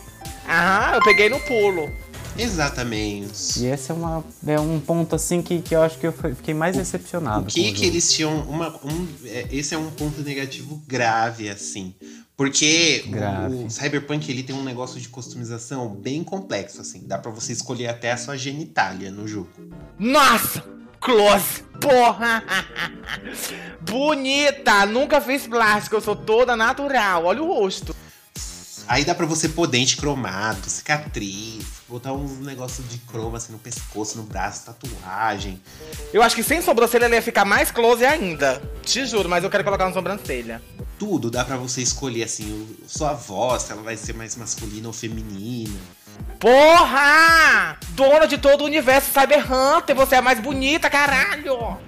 Aham, eu peguei no pulo. Exatamente. E esse é, uma, é um ponto assim que, que eu acho que eu fiquei mais decepcionado. O que o que eles tinham uma um, é, esse é um ponto negativo grave assim, Porque Grave. o, o Cyberpunk ele tem um negócio de customização bem complexo, assim. Dá pra você escolher até a sua genitália no jogo. Nossa! Close! Porra! Bonita! Nunca fiz plástico, eu sou toda natural. Olha o rosto. Aí dá pra você pôr dente cromado, cicatriz, botar uns negócios de croma assim no pescoço, no braço, tatuagem. Eu acho que sem sobrancelha ele ia ficar mais close ainda. Te juro, mas eu quero colocar uma sobrancelha. Tudo dá pra você escolher assim, sua voz, se ela vai ser mais masculina ou feminina. Porra! Dona de todo o universo Cyber Hunter, você é a mais bonita, caralho!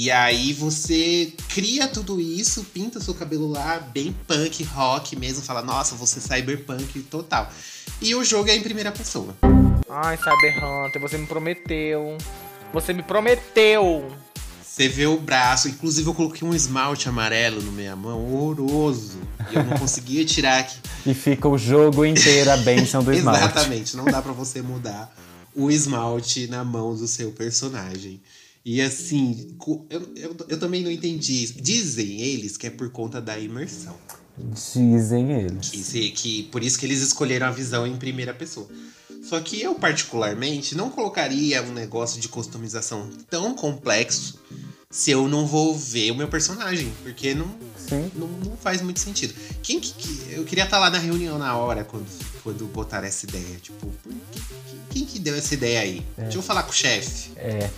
E aí você cria tudo isso, pinta seu cabelo lá, bem punk, rock mesmo, fala, nossa, você é cyberpunk total. E o jogo é em primeira pessoa. Ai, Cyber Hunter, você me prometeu. Você me prometeu. Você vê o braço, inclusive eu coloquei um esmalte amarelo na minha mão, horroroso. E eu não conseguia tirar aqui. E fica o jogo inteiro a benção do esmalte. Exatamente, não dá pra você mudar o esmalte na mão do seu personagem. E assim, eu, eu, eu também não entendi isso. Dizem eles que é por conta da imersão. Dizem eles. Que, que por isso que eles escolheram a visão em primeira pessoa. Só que eu, particularmente, não colocaria um negócio de customização tão complexo se eu não vou ver o meu personagem. Porque não, não, não faz muito sentido. Quem que, que- Eu queria estar lá na reunião na hora quando, quando botaram essa ideia. Tipo, por que- que- quem que deu essa ideia aí? Deixa eu falar com o chefe. É.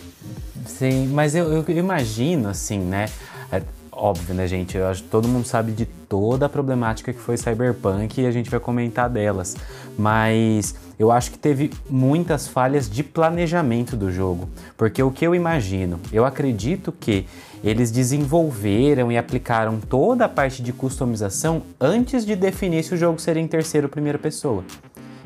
Sim, mas eu, eu imagino, assim, né? É óbvio, né, gente? Eu acho que todo mundo sabe de toda a problemática que foi Cyberpunk e a gente vai comentar delas. Mas eu acho que teve muitas falhas de planejamento do jogo. Porque o que eu imagino, eu acredito que eles desenvolveram e aplicaram toda a parte de customização antes de definir se o jogo seria em terceira ou primeira pessoa.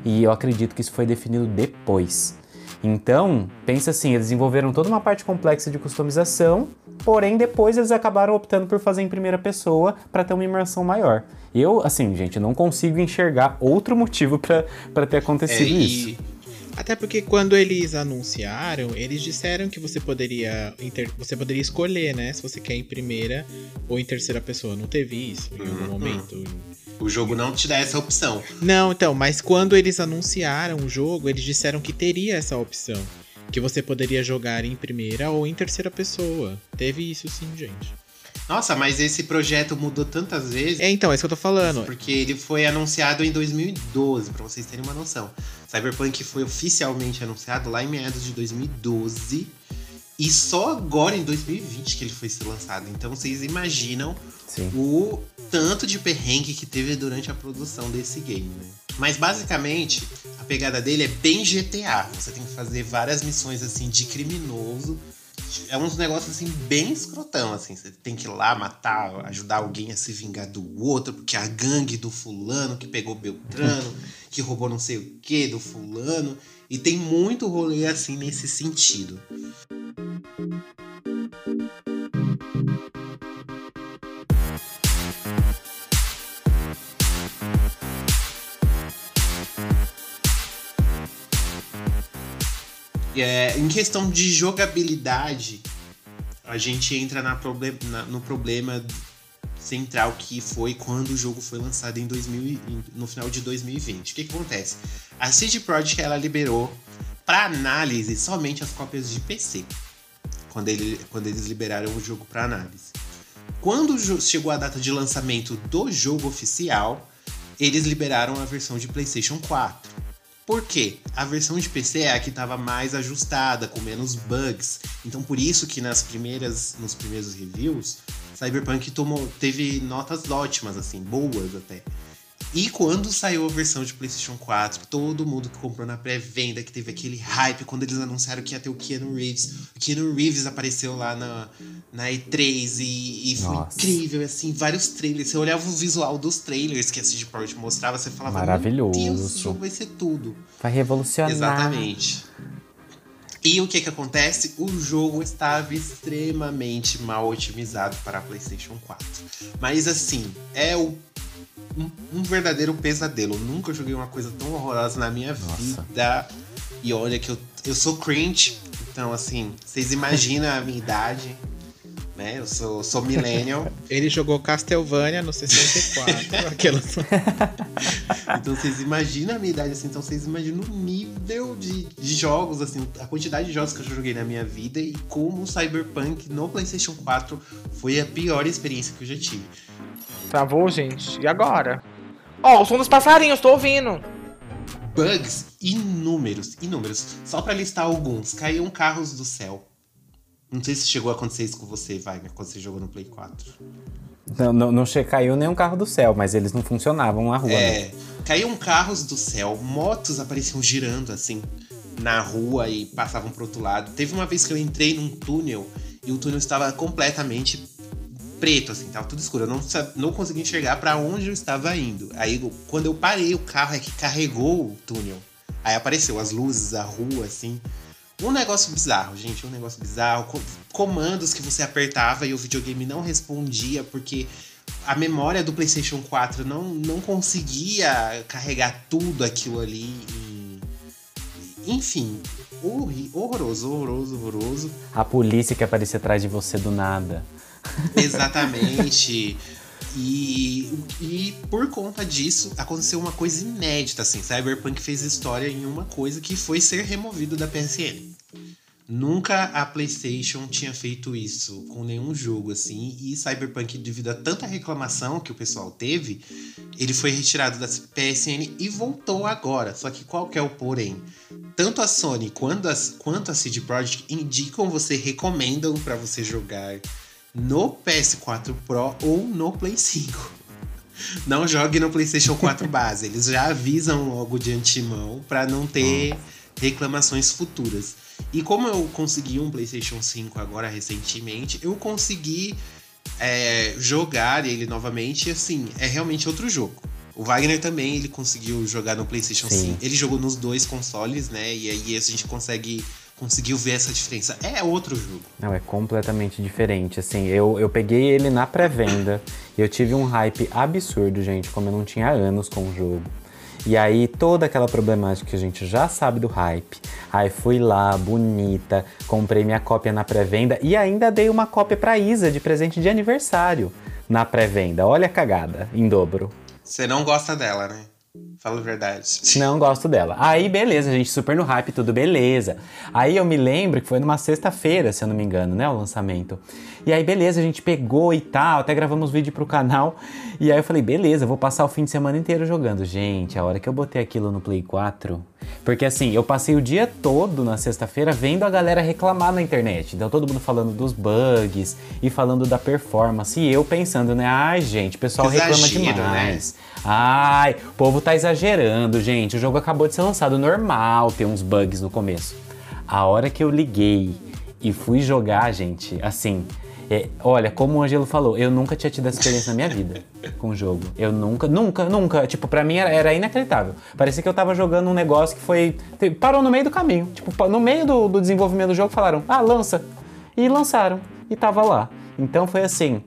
E eu acredito que isso foi definido depois. Então, pensa assim, eles desenvolveram toda uma parte complexa de customização, porém depois eles acabaram optando por fazer em primeira pessoa para ter uma imersão maior. Eu, assim, gente, não consigo enxergar outro motivo para ter acontecido É, e- isso. Até porque quando eles anunciaram, eles disseram que você poderia inter- você poderia escolher, né, se você quer em primeira ou em terceira pessoa. Não teve isso em algum Uhum. momento. O jogo não te dá essa opção. Não, então, mas quando eles anunciaram o jogo, eles disseram que teria essa opção, que você poderia jogar em primeira ou em terceira pessoa. Teve isso sim, gente. Nossa, mas esse projeto mudou tantas vezes. É, então, é isso que eu tô falando. Porque ele foi anunciado em 2012, pra vocês terem uma noção. Cyberpunk foi oficialmente anunciado lá em meados de 2012. E só agora, em 2020, que ele foi ser lançado. Então vocês imaginam Sim. o tanto de perrengue que teve durante a produção desse game, né? Mas basicamente, a pegada dele é bem GTA. Você tem que fazer várias missões assim de criminoso. É uns negócios assim bem escrotão, assim. Você tem que ir lá matar, ajudar alguém a se vingar do outro, porque a gangue do fulano que pegou Beltrano, que roubou não sei o que do fulano. E tem muito rolê assim nesse sentido. É, em questão de jogabilidade, a gente entra na proble- na- no problema central que foi quando o jogo foi lançado em 2000, e- em- no final de 2020. O que, que acontece? A CD Projekt ela liberou para análise somente as cópias de PC, quando, ele- quando eles liberaram o jogo para análise. Quando chegou a data de lançamento do jogo oficial, eles liberaram a versão de PlayStation 4. Por quê? A versão de PC é a que estava mais ajustada, com menos bugs. Então por isso que nas primeiras, nos primeiros reviews, Cyberpunk tomou, teve notas ótimas, assim, boas até. E quando saiu a versão de PlayStation 4, todo mundo que comprou na pré-venda, que teve aquele hype, quando eles anunciaram que ia ter o Keanu Reeves, o Keanu Reeves apareceu lá na, na E3 e, e foi incrível, assim, vários trailers. Você olhava o visual dos trailers que a CD Projekt mostrava, você falava, Maravilhoso. meu Deus, esse jogo vai ser tudo. Vai revolucionar. Exatamente. E o que que acontece? O jogo estava extremamente mal otimizado para a PlayStation 4. Mas assim, é o- um, um verdadeiro pesadelo. Eu nunca joguei uma coisa tão horrorosa na minha vida. E olha que eu, eu sou cringe. Então, assim, vocês imaginam a minha idade. né? Eu sou, sou millennial. Ele jogou Castlevania no 64. aquelas... então vocês imaginam a minha idade, assim, então vocês imaginam o nível de, de jogos, assim, a quantidade de jogos que eu já joguei na minha vida e como o Cyberpunk no PlayStation 4 foi a pior experiência que eu já tive. Travou, gente. E agora? Ó, oh, o som dos passarinhos, tô ouvindo. Bugs inúmeros, inúmeros. Só para listar alguns. Caíam carros do céu. Não sei se chegou a acontecer isso com você, Wagner, quando você jogou no Play 4. Não, não, não caiu nenhum carro do céu, mas eles não funcionavam na rua. É, né? caíam carros do céu, motos apareciam girando assim na rua e passavam pro outro lado. Teve uma vez que eu entrei num túnel e o túnel estava completamente preto, assim, tava tudo escuro. Eu não, não conseguia enxergar para onde eu estava indo. Aí, quando eu parei o carro, é que carregou o túnel. Aí apareceu as luzes, a rua, assim. Um negócio bizarro, gente, um negócio bizarro. Comandos que você apertava e o videogame não respondia porque a memória do PlayStation 4 não, não conseguia carregar tudo aquilo ali. E... Enfim, horroroso, horroroso, horroroso. A polícia que aparecia atrás de você do nada. Exatamente. E, e por conta disso, aconteceu uma coisa inédita, assim. Cyberpunk fez história em uma coisa que foi ser removido da PSN. Nunca a PlayStation tinha feito isso com nenhum jogo assim, e Cyberpunk, devido a tanta reclamação que o pessoal teve, ele foi retirado da PSN e voltou agora. Só que qual que é o porém? Tanto a Sony quanto, as, quanto a CD Projekt indicam você, recomendam para você jogar no PS4 Pro ou no Play 5. Não jogue no PlayStation 4 base. Eles já avisam logo de antemão para não ter reclamações futuras. E como eu consegui um PlayStation 5 agora recentemente, eu consegui é, jogar ele novamente. E assim, é realmente outro jogo. O Wagner também ele conseguiu jogar no PlayStation Sim. 5. Ele jogou nos dois consoles, né? E aí a gente consegue conseguiu ver essa diferença. É outro jogo. Não, é completamente diferente. Assim, eu, eu peguei ele na pré-venda e eu tive um hype absurdo, gente, como eu não tinha anos com o jogo. E aí, toda aquela problemática que a gente já sabe do hype. Aí fui lá, bonita, comprei minha cópia na pré-venda e ainda dei uma cópia pra Isa de presente de aniversário na pré-venda. Olha a cagada, em dobro. Você não gosta dela, né? Fala a verdade. Não gosto dela. Aí, beleza, gente, super no hype, tudo beleza. Aí eu me lembro que foi numa sexta-feira, se eu não me engano, né, o lançamento. E aí, beleza, a gente pegou e tal, até gravamos vídeo pro canal. E aí eu falei, beleza, vou passar o fim de semana inteiro jogando. Gente, a hora que eu botei aquilo no Play 4. Porque assim, eu passei o dia todo na sexta-feira vendo a galera reclamar na internet. Então todo mundo falando dos bugs e falando da performance. E eu pensando, né? Ai, gente, o pessoal Exagero, reclama demais. Né? Ai, o povo tá exagerando, gente. O jogo acabou de ser lançado. Normal ter uns bugs no começo. A hora que eu liguei e fui jogar, gente, assim, é, olha, como o Angelo falou, eu nunca tinha tido essa experiência na minha vida com o jogo. Eu nunca, nunca, nunca. Tipo, pra mim era, era, inacreditável. Parecia que eu tava jogando um negócio que foi. Parou no meio do caminho. Tipo, no meio do, do desenvolvimento do jogo, falaram, ah, lança. E lançaram. E tava lá. Então foi assim.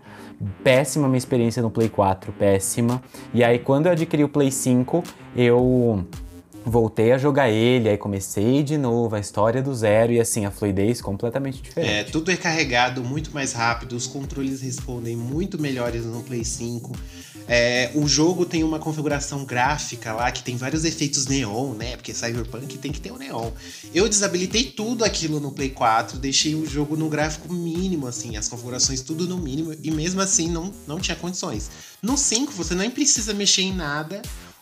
Péssima minha experiência no Play 4, péssima. E aí, quando eu adquiri o Play 5, eu voltei a jogar ele, aí comecei de novo a história do zero e assim, a fluidez completamente diferente. É, tudo é carregado muito mais rápido, os controles respondem muito melhores no Play 5. É, o jogo tem uma configuração gráfica lá que tem vários efeitos neon, né? Porque Cyberpunk tem que ter o neon. Eu desabilitei tudo aquilo no Play 4, deixei o jogo no gráfico mínimo, assim, as configurações tudo no mínimo, e mesmo assim não, não tinha condições. No 5 você nem precisa mexer em nada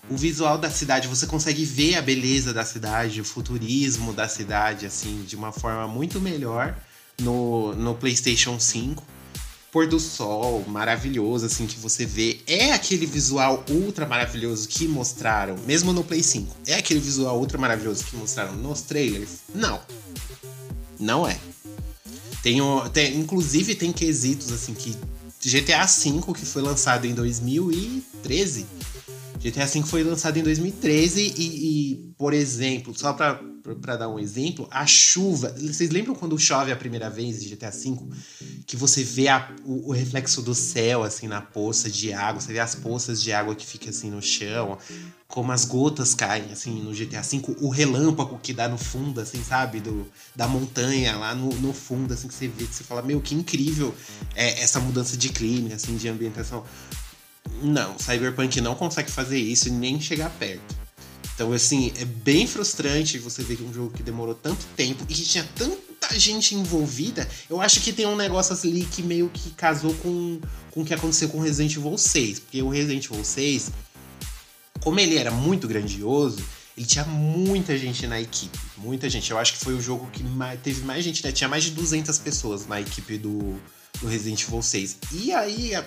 o visual da cidade, você consegue ver a beleza da cidade, o futurismo da cidade, assim, de uma forma muito melhor no, no PlayStation 5. Pôr do sol maravilhoso, assim, que você vê. É aquele visual ultra maravilhoso que mostraram, mesmo no Play 5. É aquele visual ultra maravilhoso que mostraram nos trailers? Não. Não é. Tem, tem, inclusive, tem quesitos, assim, que GTA V, que foi lançado em 2013 GTA V foi lançado em 2013 e, e por exemplo, só para pra dar um exemplo, a chuva. Vocês lembram quando chove a primeira vez de GTA V? Que você vê a- o, o reflexo do céu, assim, na poça de água. Você vê as poças de água que fica assim no chão. Como as gotas caem, assim, no GTA V. O relâmpago que dá no fundo, assim, sabe? Do, da montanha lá no, no fundo, assim, que você vê, que você fala, meu, que incrível é, essa mudança de clima, assim, de ambientação. Não, Cyberpunk não consegue fazer isso nem chegar perto. Então, assim, é bem frustrante você ver que um jogo que demorou tanto tempo e que tinha tanta gente envolvida. Eu acho que tem um negócio ali que meio que casou com, com o que aconteceu com Resident Evil 6. Porque o Resident Evil 6, como ele era muito grandioso, ele tinha muita gente na equipe. Muita gente. Eu acho que foi o jogo que teve mais gente, né? Tinha mais de 200 pessoas na equipe do, do Resident Evil 6. E aí, a-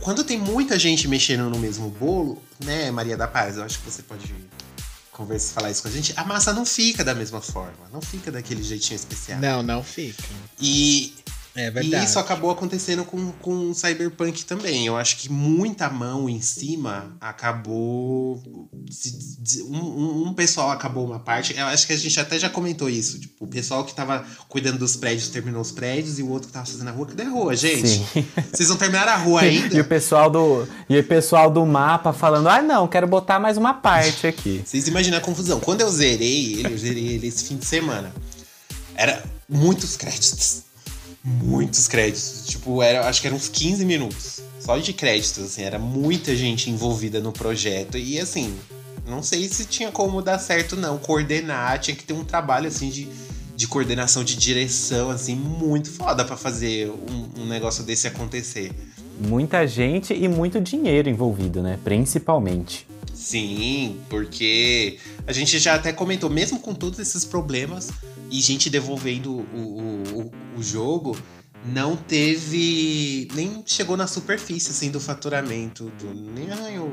quando tem muita gente mexendo no mesmo bolo, né, Maria da Paz? Eu acho que você pode conversar, falar isso com a gente. A massa não fica da mesma forma. Não fica daquele jeitinho especial. Não, não fica. E, É e verdade. isso acabou acontecendo com, com o Cyberpunk também. Eu acho que muita mão em cima acabou. se- se- Um, um- pessoal acabou uma parte. Eu acho que a gente até já comentou isso. Tipo, o pessoal que tava cuidando dos prédios terminou os prédios e o outro que tava fazendo a rua. Cadê a rua, gente? Sim. Vocês não terminaram a rua ainda? E o pessoal do, e o pessoal do mapa falando: ah, não, quero botar mais uma parte aqui. Vocês imaginam a confusão. Quando eu zerei ele, eu zerei ele esse fim de semana. Era muitos créditos. Muitos créditos. Tipo, era, acho que eram uns 15 minutos. Só de créditos, assim. Era muita gente envolvida no projeto. E assim, não sei se tinha como dar certo, não. Coordenar, tinha que ter um trabalho, assim, de, de coordenação, de direção, assim, muito foda pra fazer um, um negócio desse acontecer. Muita gente e muito dinheiro envolvido, né? Principalmente. Sim, porque a gente já até comentou, mesmo com todos esses problemas e gente devolvendo o, o, o- jogo, não teve. nem chegou na superfície assim, do faturamento do. Nem o-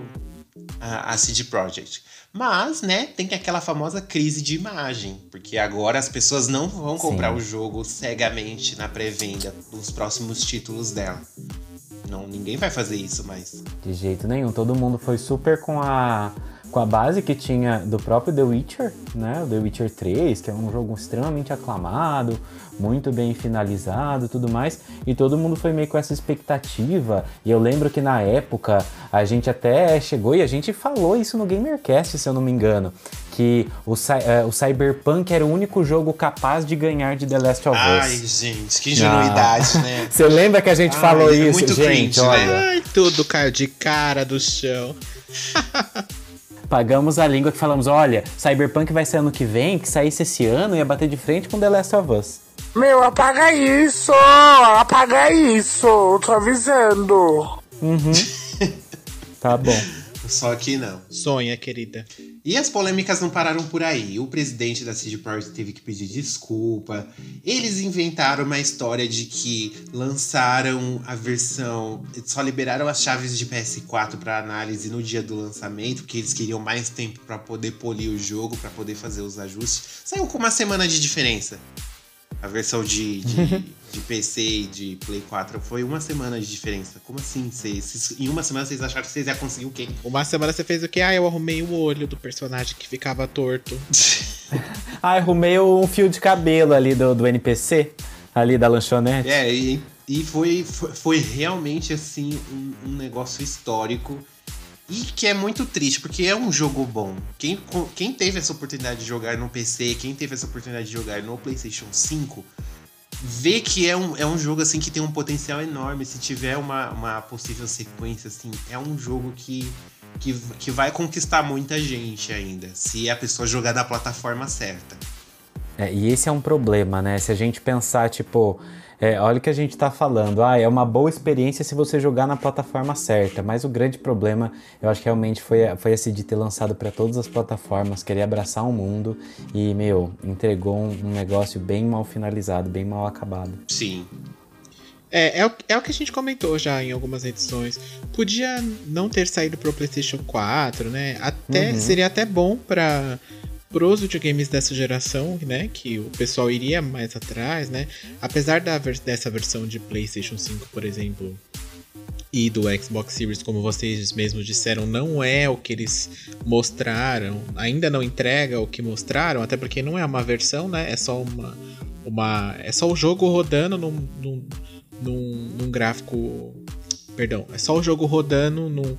a, a CD Projekt. Mas, né, tem aquela famosa crise de imagem, porque agora as pessoas não vão comprar Sim. o jogo cegamente na pré-venda dos próximos títulos dela. Não, ninguém vai fazer isso mais. De jeito nenhum. Todo mundo foi super com a, com a base que tinha do próprio The Witcher, né? O The Witcher 3, que é um jogo extremamente aclamado, muito bem finalizado e tudo mais. E todo mundo foi meio com essa expectativa. E eu lembro que na época a gente até chegou e a gente falou isso no GamerCast, se eu não me engano. Que o, eh, o Cyberpunk era o único jogo capaz de ganhar de The Last of Us. Ai, gente, que ingenuidade, né? Você lembra que a gente Ai, falou é isso, muito gente? cringe, né? olha. Ai, tudo caiu de cara do chão. Pagamos a língua que falamos, olha, Cyberpunk vai ser ano que vem, que saísse esse ano ia bater de frente com The Last of Us. Meu, apaga isso! Apaga isso! Tô avisando. Uhum. tá bom. Só que não. Sonha, querida. E as polêmicas não pararam por aí. O presidente da CD Projekt teve que pedir desculpa. Eles inventaram uma história de que lançaram a versão. Só liberaram as chaves de PS4 para análise no dia do lançamento, porque eles queriam mais tempo para poder polir o jogo, para poder fazer os ajustes. Saiu com uma semana de diferença. A versão de, de, de PC e de Play 4 foi uma semana de diferença. Como assim? Vocês- em uma semana vocês acharam que vocês iam conseguir o quê? Uma semana você fez o quê? Ah, eu arrumei o olho do personagem que ficava torto. Ah, arrumei um fio de cabelo ali do, do NPC, ali da lanchonete. É, e, e foi, foi, foi realmente assim um, um negócio histórico e que é muito triste, porque é um jogo bom. Quem, quem teve essa oportunidade de jogar no PC, quem teve essa oportunidade de jogar no PlayStation 5, vê que é um, é um jogo assim que tem um potencial enorme. Se tiver uma, uma possível sequência, assim, é um jogo que, que, que vai conquistar muita gente ainda, se a pessoa jogar na plataforma certa. É, e esse é um problema, né? Se a gente pensar, tipo, é, olha o que a gente tá falando, ah, é uma boa experiência se você jogar na plataforma certa, mas o grande problema, eu acho que realmente foi, foi esse de ter lançado para todas as plataformas, querer abraçar o mundo e, meu, entregou um, um negócio bem mal finalizado, bem mal acabado. Sim. É, é o, é o que a gente comentou já em algumas edições. Podia não ter saído pro PlayStation 4, né? Até Uhum. seria até bom para pros videogames dessa geração, né? Que o pessoal iria mais atrás, né? Apesar da dessa versão de PlayStation 5, por exemplo, e do Xbox Series, como vocês mesmos disseram, não é o que eles mostraram, ainda não entrega o que mostraram, até porque não é uma versão, né? É só uma. uma é só o jogo rodando num, num, num, num gráfico. Perdão, é só o jogo rodando num,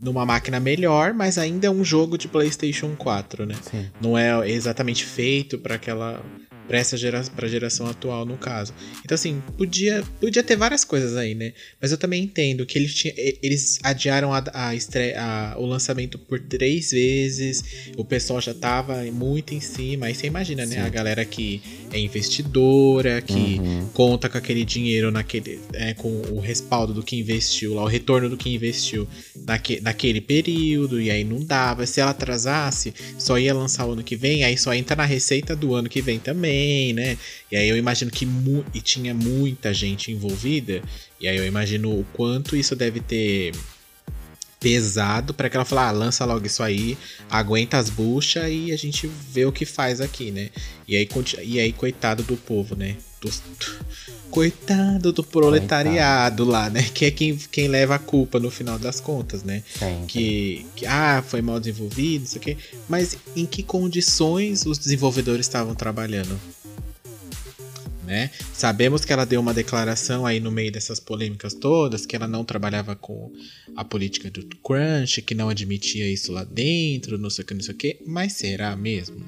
numa máquina melhor, mas ainda é um jogo de PlayStation 4, né? Sim. Não é exatamente feito para aquela para essa gera, pra geração atual, no caso. Então, assim, podia, podia ter várias coisas aí, né? Mas eu também entendo que eles, tinha, eles adiaram a, a, estreia, a, o lançamento por três vezes, o pessoal já tava muito em cima. Aí você imagina, né? Sim. A galera que é investidora, que Uhum. conta com aquele dinheiro naquele. É, com o respaldo do que investiu, lá, o retorno do que investiu naque, naquele período, e aí não dava. Se ela atrasasse, só ia lançar o ano que vem, aí só entra na receita do ano que vem também, né? E aí eu imagino que mu e tinha muita gente envolvida, e aí eu imagino o quanto isso deve ter pesado para que ela falar, ah, lança logo isso aí, aguenta as buchas e a gente vê o que faz aqui, né? E aí, e aí coitado do povo, né? Do- coitado do proletariado lá, né? Que é quem, quem leva a culpa no final das contas, né? Sempre. Que, que, ah, foi mal desenvolvido, não sei o quê. Mas em que condições os desenvolvedores estavam trabalhando? Né? Sabemos que ela deu uma declaração aí no meio dessas polêmicas todas, que ela não trabalhava com a política do crunch, que não admitia isso lá dentro, não sei o que, não sei o que, mas será mesmo?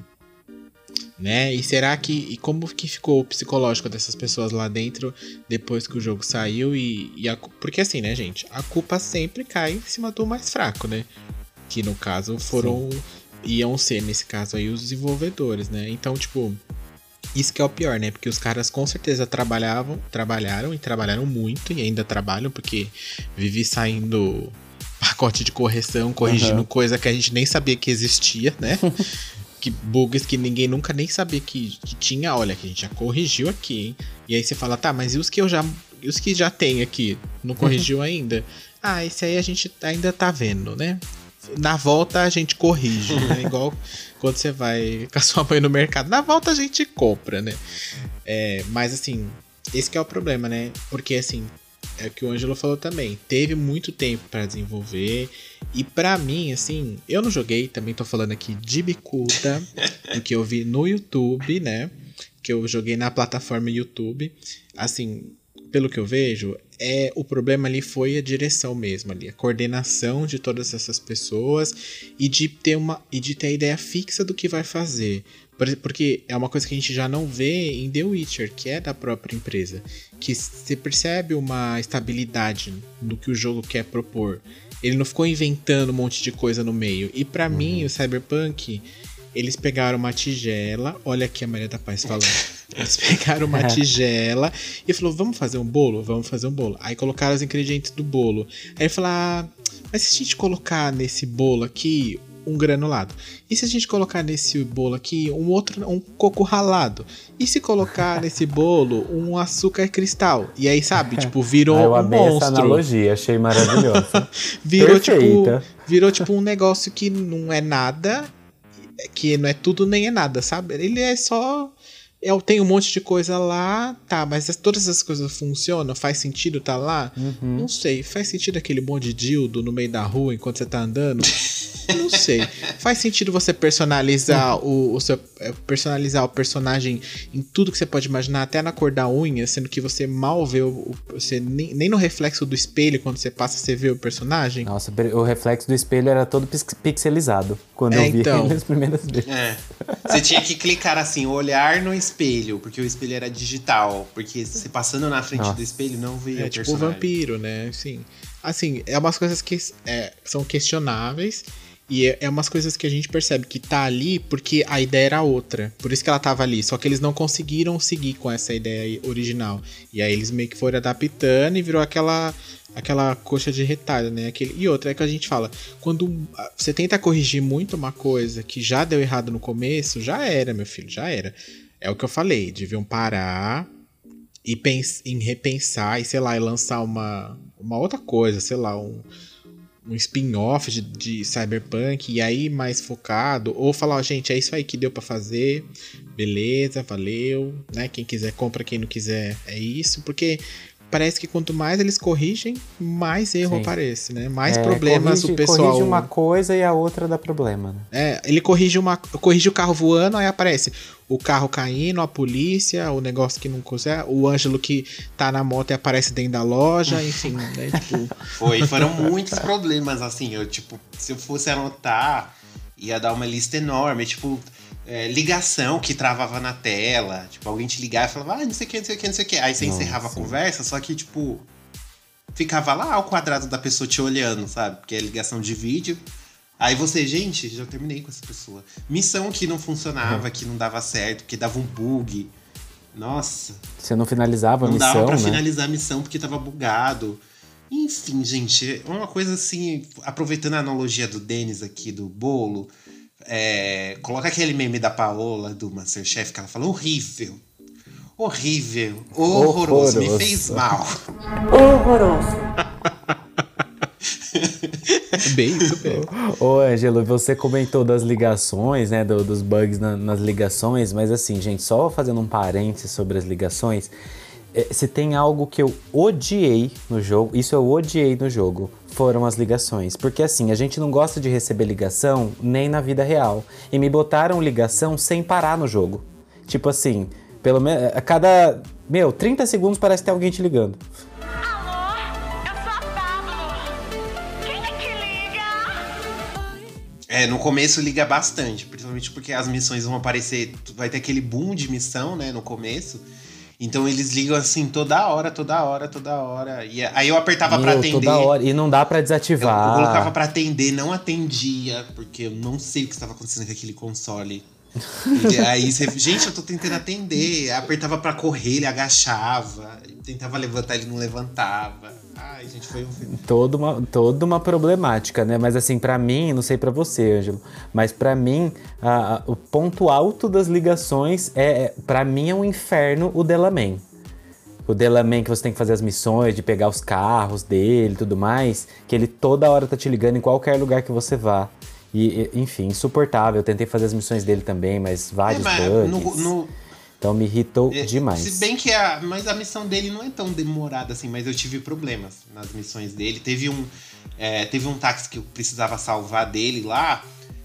Né? E será que e como que ficou o psicológico dessas pessoas lá dentro depois que o jogo saiu e, e a porque assim, né, gente, a culpa sempre cai em cima do mais fraco, né? Que no caso foram iam ser nesse caso aí os desenvolvedores, né? Então, tipo, isso que é o pior, né? Porque os caras com certeza trabalhavam, trabalharam e trabalharam muito e ainda trabalham, porque vive saindo pacote de correção, corrigindo Aham. coisa que a gente nem sabia que existia, né? que bugs que ninguém nunca nem sabia que, que tinha. Olha, que a gente já corrigiu aqui, hein? E aí você fala, tá, mas e os que eu já. E os que já tem aqui? Não corrigiu ainda? Ah, esse aí a gente ainda tá vendo, né? Na volta a gente corrige, né? Igual quando você vai com a sua mãe no mercado. Na volta a gente compra, né? É, mas assim, esse que é o problema, né? Porque assim, é o que o Ângelo falou também. Teve muito tempo pra desenvolver. E pra mim, assim, eu não joguei, também tô falando aqui de bicuda, do que eu vi no YouTube, né? Que eu joguei na plataforma YouTube. Assim, pelo que eu vejo, é o problema ali foi a direção mesmo ali, a coordenação de todas essas pessoas e de ter uma e de ter a ideia fixa do que vai fazer. Por- Porque é uma coisa que a gente já não vê em The Witcher, que é da própria empresa, que você percebe uma estabilidade no que o jogo quer propor. Ele não ficou inventando um monte de coisa no meio. E pra mim, o Cyberpunk, eles pegaram uma tigela, olha aqui a Maria da Paz falando. Eles pegaram uma tigela e falou: "Vamos fazer um bolo, vamos fazer um bolo". Aí colocaram os ingredientes do bolo. Aí ele falou: ah, mas se a gente colocar nesse bolo aqui um granulado? E se a gente colocar nesse bolo aqui um outro, um coco ralado? E se colocar nesse bolo um açúcar cristal? E aí, sabe, tipo, virou Ah, eu um amei essa monstro. analogia, achei maravilhosa. Virou tipo, virou tipo um negócio que não é nada, que não é tudo nem é nada, sabe? Ele é só eu tenho um monte de coisa lá, tá, mas as- todas as coisas funcionam? Faz sentido tá lá? Uhum. Não sei. Faz sentido aquele monte de dildo no meio da rua enquanto você tá andando? Não sei. Faz sentido você personalizar o, o seu é, personalizar o personagem em tudo que você pode imaginar, até na cor da unha, sendo que você mal vê o, o- você nem, nem no reflexo do espelho quando você passa você vê o personagem? Nossa, o reflexo do espelho era todo pix- pixelizado quando É, eu vi então. ele nas primeiras vezes. É. Você tinha que clicar assim, olhar no espelho, porque o espelho era digital. Porque você passando na frente Nossa. do espelho não via É o tipo o personagem. vampiro, né? Assim, assim, é umas coisas que é, são questionáveis e é, é umas coisas que a gente percebe que tá ali porque a ideia era outra. Por isso que ela tava ali. Só que eles não conseguiram seguir com essa ideia original. E aí eles meio que foram adaptando e virou aquela aquela coxa de retalho, né? Aquele, e outra é que a gente fala, quando ah, você tenta corrigir muito uma coisa que já deu errado no começo, já era, meu filho, já era. É o que eu falei, deviam parar, e em repensar e, sei lá, e lançar uma, uma outra coisa, sei lá, um, um spin-off de, de Cyberpunk e aí mais focado, ou falar, ó, gente, é isso aí que deu pra fazer, beleza, valeu, né? Quem quiser compra, quem não quiser é isso, porque parece que quanto mais eles corrigem, mais erro Sim. aparece, né? Mais É, problemas corrige, o pessoal. Corrige uma coisa e a outra dá problema, né? É, ele corrige uma, corrige o carro voando, aí aparece o carro caindo, a polícia, o negócio que não consegue, o Ângelo que tá na moto e aparece dentro da loja, enfim, né? Tipo, Foi, foram muitos problemas, assim. Eu, tipo, se eu fosse anotar, ia dar uma lista enorme. Tipo, é, ligação que travava na tela. Tipo, alguém te ligava e falava, ah, não sei o que, não sei o que, não sei o que. Aí você Nossa. encerrava a conversa, só que, tipo, ficava lá o quadrado da pessoa te olhando, sabe? Porque é ligação de vídeo. Aí você, gente, já terminei com essa pessoa. Missão que não funcionava, que não dava certo, que dava um bug. Nossa. Você não finalizava a Não missão, dava pra né? finalizar a missão porque tava bugado. Enfim, gente, uma coisa assim, aproveitando a analogia do Denis aqui do bolo, é, coloca aquele meme da Paola do Masterchef que ela fala horrível. Horrível, horroroso, me Horroroso. fez mal. Horroroso. bem isso mesmo. Ô, Ângelo, você comentou das ligações, né? do- dos bugs na- nas ligações, mas assim, gente, só fazendo um parênteses sobre as ligações. eh, Se tem algo que eu odiei no jogo, isso eu odiei no jogo, foram as ligações. Porque assim, a gente não gosta de receber ligação nem na vida real. E me botaram ligação sem parar no jogo. Tipo assim, pelo menos a cada. Meu, 30 segundos parece que tem alguém te ligando. É, no começo liga bastante, principalmente porque as missões vão aparecer, vai ter aquele boom de missão, né, no começo. Então eles ligam assim toda hora, toda hora, toda hora. E aí eu apertava pra Meu, atender. toda hora. E não dá pra Eu, desativar. eu colocava pra atender, não atendia, porque eu não sei o que estava acontecendo com aquele console. Aí você, gente, eu tô tentando atender. Apertava pra correr, ele agachava. Tentava levantar, ele não levantava. Ai, gente, foi um. Toda uma, toda uma problemática, né? Mas assim, pra mim, não sei pra você, Ângelo, mas pra mim, a- a- o ponto alto das ligações é, é para mim é um inferno o Delaman. O Delaman que você tem que fazer as missões, de pegar os carros dele tudo mais, que ele toda hora tá te ligando em qualquer lugar que você vá. E, enfim, insuportável. Eu tentei fazer as missões dele também, mas vários É, mas bugs. no- no- Então me irritou É, demais. Se bem que a. Mas a missão dele não é tão demorada assim, mas eu tive problemas nas missões dele. Teve um. é, teve um táxi que eu precisava salvar dele lá.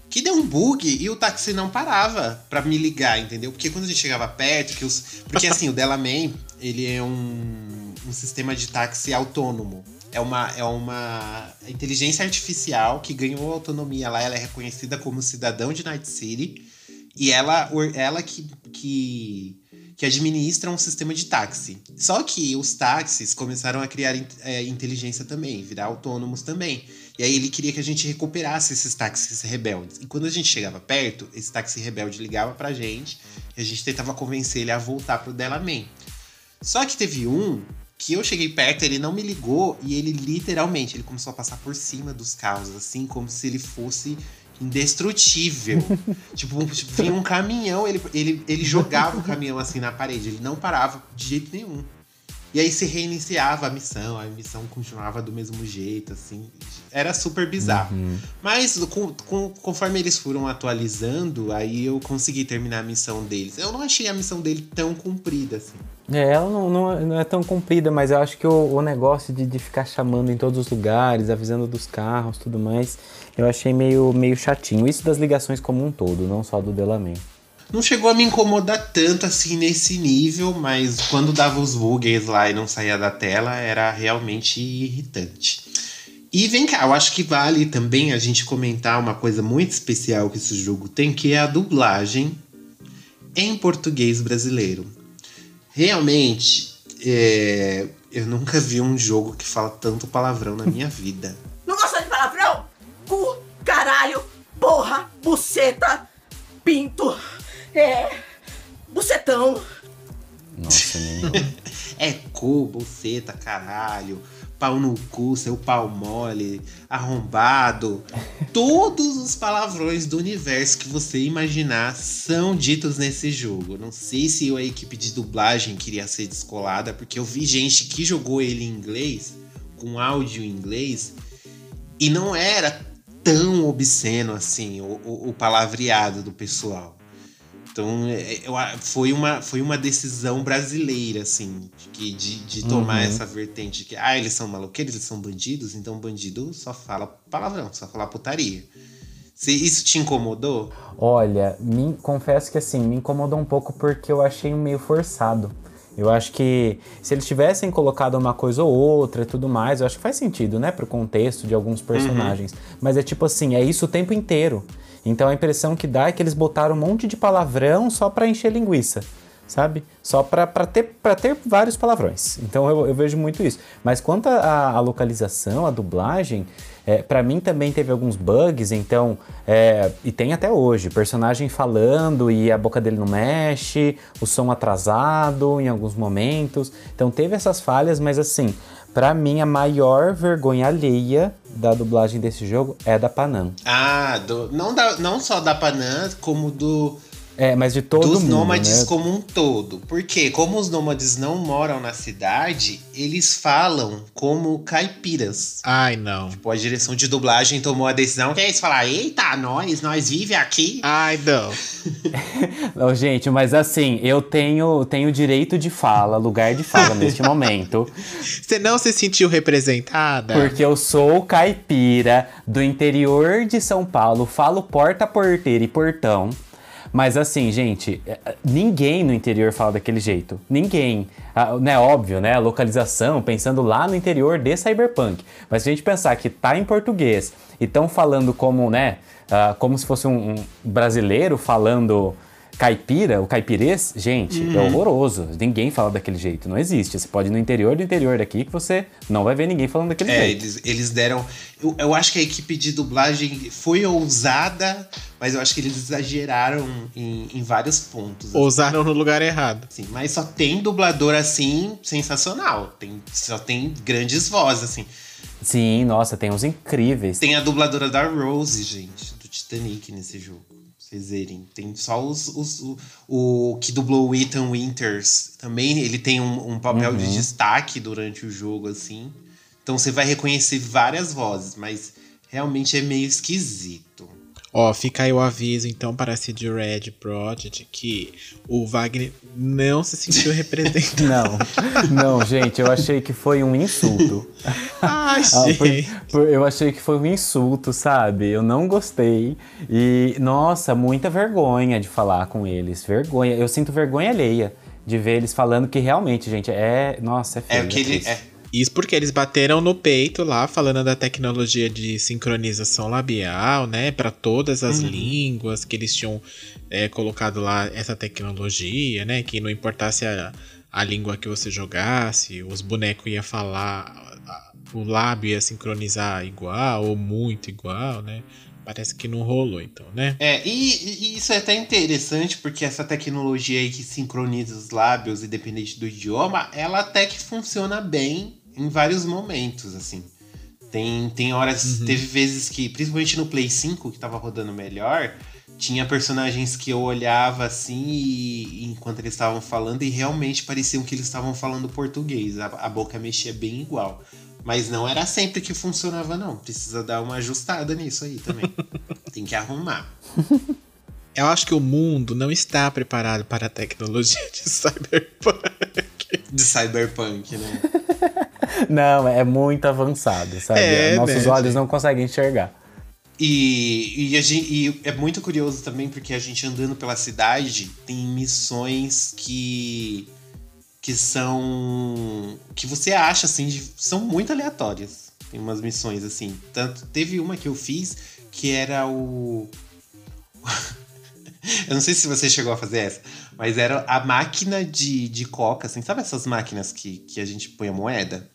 Que deu um bug e o táxi não parava pra me ligar, entendeu? Porque quando a gente chegava perto, que os. Porque assim, o Delaman, ele é um, um sistema de táxi autônomo. É uma, é uma inteligência artificial que ganhou autonomia lá. Ela é reconhecida como cidadão de Night City. E ela, ela que, que, que administra um sistema de táxi. Só que os táxis começaram a criar é, inteligência também, virar autônomos também. E aí ele queria que a gente recuperasse esses táxis rebeldes. E quando a gente chegava perto, esse táxi rebelde ligava pra gente e a gente tentava convencer ele a voltar pro Delaman. Só que teve um que eu cheguei perto, ele não me ligou e ele literalmente, ele começou a passar por cima dos carros, assim, como se ele fosse indestrutível. tipo, tipo, vinha um caminhão, ele, ele, ele jogava o caminhão assim na parede, ele não parava de jeito nenhum. E aí se reiniciava a missão, a missão continuava do mesmo jeito, assim. Era super bizarro. Uhum. Mas com- com- conforme eles foram atualizando, aí eu consegui terminar a missão deles. Eu não achei a missão dele tão comprida, assim. É, ela não, não, é- não é tão comprida, mas eu acho que o, o negócio de, de ficar chamando em todos os lugares, avisando dos carros tudo mais, eu achei meio, meio chatinho. Isso das ligações como um todo, não só do Delaman. Não chegou a me incomodar tanto assim nesse nível, mas quando dava os bugs lá e não saía da tela, era realmente irritante. E vem cá, eu acho que vale também a gente comentar uma coisa muito especial que esse jogo tem, que é a dublagem em português brasileiro. Realmente, é, eu nunca vi um jogo que fala tanto palavrão na minha vida. Não gosta de palavrão? Cu, caralho, porra, buceta, pinto, é. bucetão. Nossa, nem. é cu, buceta, caralho, pau no cu, seu pau mole, arrombado. Todos os palavrões do universo que você imaginar são ditos nesse jogo. Não sei se a equipe de dublagem queria ser descolada, porque eu vi gente que jogou ele em inglês, com áudio em inglês, e não era tão obsceno assim o, o- o palavreado do pessoal. Então, é, a- foi uma, foi uma decisão brasileira, assim, de, de, de tomar Uhum. essa vertente de que, ah, eles são maloqueiros, eles são bandidos, então bandido só fala palavrão, só fala putaria. Se isso te incomodou? Olha, me, confesso que assim, me incomodou um pouco porque eu achei meio forçado. Eu acho que se eles tivessem colocado uma coisa ou outra e tudo mais, eu acho que faz sentido, né, pro contexto de alguns personagens. Mas é tipo assim, é isso o tempo inteiro. Então a impressão que dá é que eles botaram um monte de palavrão só pra encher linguiça, sabe? Só pra, ter, ter vários palavrões. Então eu, eu vejo muito isso. Mas quanto à localização, à dublagem, é, para mim também teve alguns bugs, então. é, e tem até hoje, personagem falando e a boca dele não mexe, o som atrasado em alguns momentos. Então teve essas falhas, mas assim, pra mim a maior vergonha alheia da dublagem desse jogo é da Panam. Ah, do- não, da, não só da Panam, como do É, mas de todo dos mundo. nômades né? como um todo. Porque, como os nômades não moram na cidade, eles falam como caipiras. Ai, não. Tipo, a direção de dublagem tomou a decisão que é eles falar: eita, nós, nós vive aqui. Ai, não. Não, gente, mas assim, eu tenho, tenho direito de fala, lugar de fala neste momento. Você não se sentiu representada? Porque eu sou caipira do interior de São Paulo, falo porta, porteira e portão. Mas assim, gente, é, é, ninguém no interior fala daquele jeito. Ninguém. Ah, né, óbvio, né? A localização, pensando lá no interior de Cyberpunk. Mas se a gente pensar que tá em português e estão falando como, né? ah, como se fosse um, um brasileiro falando caipira, o caipirês, gente, é Uhum. horroroso. Ninguém fala daquele jeito, não existe. Você pode ir no interior do interior daqui que você não vai ver ninguém falando daquele É, jeito. eles, eles deram. Eu, eu acho que a equipe de dublagem foi ousada, mas eu acho que eles exageraram em, em vários pontos. assim. Ousaram no lugar errado. Sim, mas só tem dublador assim sensacional. Tem, só tem grandes vozes, assim. Sim, nossa, tem uns incríveis. Tem a dubladora da Rose, gente, do Titanic nesse jogo. Vocês verem. Tem só os, os- o, o que dublou o Ethan Winters. Também ele tem um, um papel Uhum. de destaque durante o jogo, assim. Então você vai reconhecer várias vozes, mas realmente é meio esquisito. Ó, fica aí o aviso então para a CD Red Project que o Wagner não se sentiu representado. Não, não, gente, eu achei que foi um insulto. Ai, Ah, por- gente. por- eu achei que foi um insulto, sabe? Eu não gostei. E, nossa, muita vergonha de falar com eles. Vergonha. Eu sinto vergonha alheia de ver eles falando que realmente, gente, é. Nossa, é feio. É o que ele. triste. É, Isso porque eles bateram no peito lá, falando da tecnologia de sincronização labial, né? Para todas as Uhum. línguas, que eles tinham é, colocado lá essa tecnologia, né? Que não importasse a, a língua que você jogasse, os bonecos iam falar, o lábio ia sincronizar igual ou muito igual, né? Parece que não rolou, então, né? É, e, e isso é até interessante, porque essa tecnologia aí que sincroniza os lábios, independente do idioma, ela até que funciona bem em vários momentos, assim. Tem, tem horas, teve vezes que, principalmente no Play 5, que tava rodando melhor, tinha personagens que eu olhava assim e enquanto eles estavam falando e realmente pareciam que eles estavam falando português. A, a boca mexia bem igual. Mas não era sempre que funcionava, não. Precisa dar uma ajustada nisso aí também. Tem que arrumar. Eu acho que o mundo não está preparado para a tecnologia de cyberpunk. De cyberpunk, né? Não, é muito avançado, sabe? É, Nossos né, olhos gente? não conseguem enxergar. E, e, a gente, e é muito curioso também porque a gente andando pela cidade tem missões que que são que você acha assim de- são muito aleatórias. Tem umas missões assim. Tanto teve uma que eu fiz que era o Eu não sei se você chegou a fazer essa, mas era a máquina de, de coca, assim, sabe essas máquinas que, que a gente põe a moeda?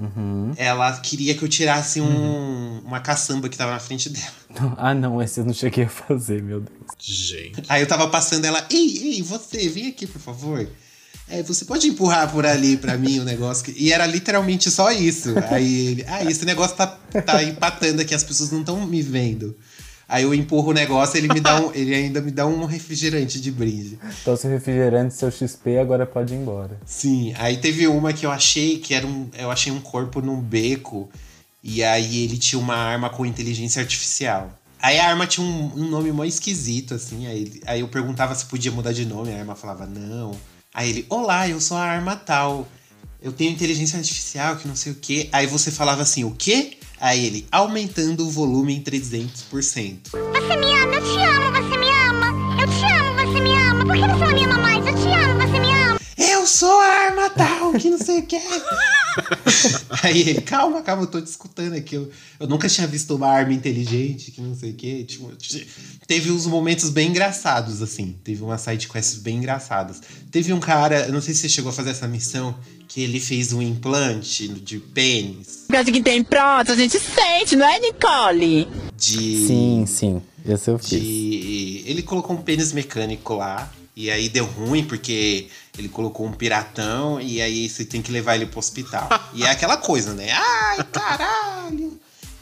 Uhum. Ela queria que eu tirasse um, uma caçamba que tava na frente dela. Ah, não, esse eu não cheguei a fazer, meu Deus. Gente. Aí eu tava passando ela, ei, ei, você, vem aqui, por favor. É, você pode empurrar por ali pra mim o negócio? que-" E era literalmente só isso. Aí ele, ah, esse negócio tá, tá empatando aqui, as pessoas não estão me vendo. Aí eu empurro o negócio ele me dá um, ele ainda me dá um refrigerante de brinde. Então, seu refrigerante, seu XP, agora pode ir embora. Sim, aí teve uma que eu achei que era um. Eu achei um corpo num beco. E aí ele tinha uma arma com inteligência artificial. Aí a arma tinha um, um nome mó esquisito, assim. Aí, aí eu perguntava se podia mudar de nome, a arma falava não. Aí ele, olá, eu sou a arma tal. Eu tenho inteligência artificial, que não sei o quê. Aí você falava assim, o quê? Aí ele, aumentando o volume em 300%. Você me ama, eu te amo, você me ama. Eu te amo, você me ama. Por que você não me ama mais? Eu te amo, você me ama. Eu sou a arma tal, que não sei o que. Aí ele, calma, calma, eu tô te escutando aqui. Eu, eu nunca tinha visto uma arma inteligente, que não sei o que. Tipo, teve uns momentos bem engraçados, assim. Teve umas sidequests bem engraçadas. Teve um cara, eu não sei se você chegou a fazer essa missão, que ele fez um implante de pênis. Gosto que tem pronto, a gente sente, não é, Nicole? De. Sim, sim. Esse eu fiz. de- Ele colocou um pênis mecânico lá. E aí deu ruim, porque ele colocou um piratão e aí você tem que levar ele pro hospital. E é aquela coisa, né? Ai, caralho!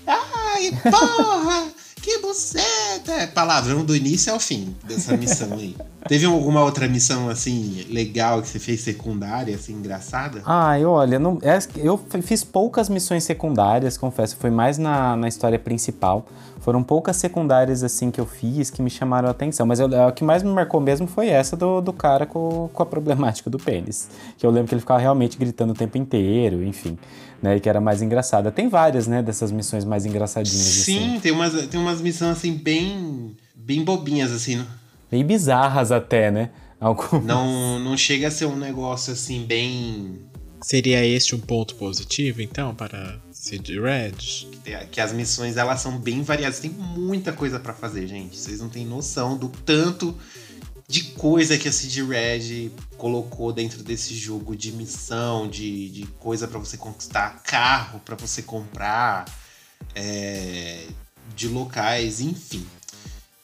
Ai, porra! Que buceta! É Palavrão do início ao fim dessa missão aí. Teve alguma outra missão, assim, legal que você fez secundária, assim, engraçada? Ai, olha, não, é- eu fiz poucas missões secundárias, confesso. Foi mais na, na história principal. Foram poucas secundárias, assim, que eu fiz que me chamaram a atenção. Mas eu- a que mais me marcou mesmo foi essa do, do cara com, com a problemática do pênis. Que eu lembro que ele ficava realmente gritando o tempo inteiro, enfim. Né, e que era mais engraçada. Tem várias, né, dessas missões mais engraçadinhas, assim. Sim, tem umas, tem umas missões, assim, bem, bem bobinhas, assim, não- Bem bizarras até, né? Algumas. Não, não chega a ser um negócio assim bem. Seria este um ponto positivo, então, para Cid Red? Que as missões elas são bem variadas. Tem muita coisa pra fazer, gente. Vocês não têm noção do tanto de coisa que a Cid Red colocou dentro desse jogo de missão, de, de coisa pra você conquistar, carro pra você comprar, é, de locais, enfim.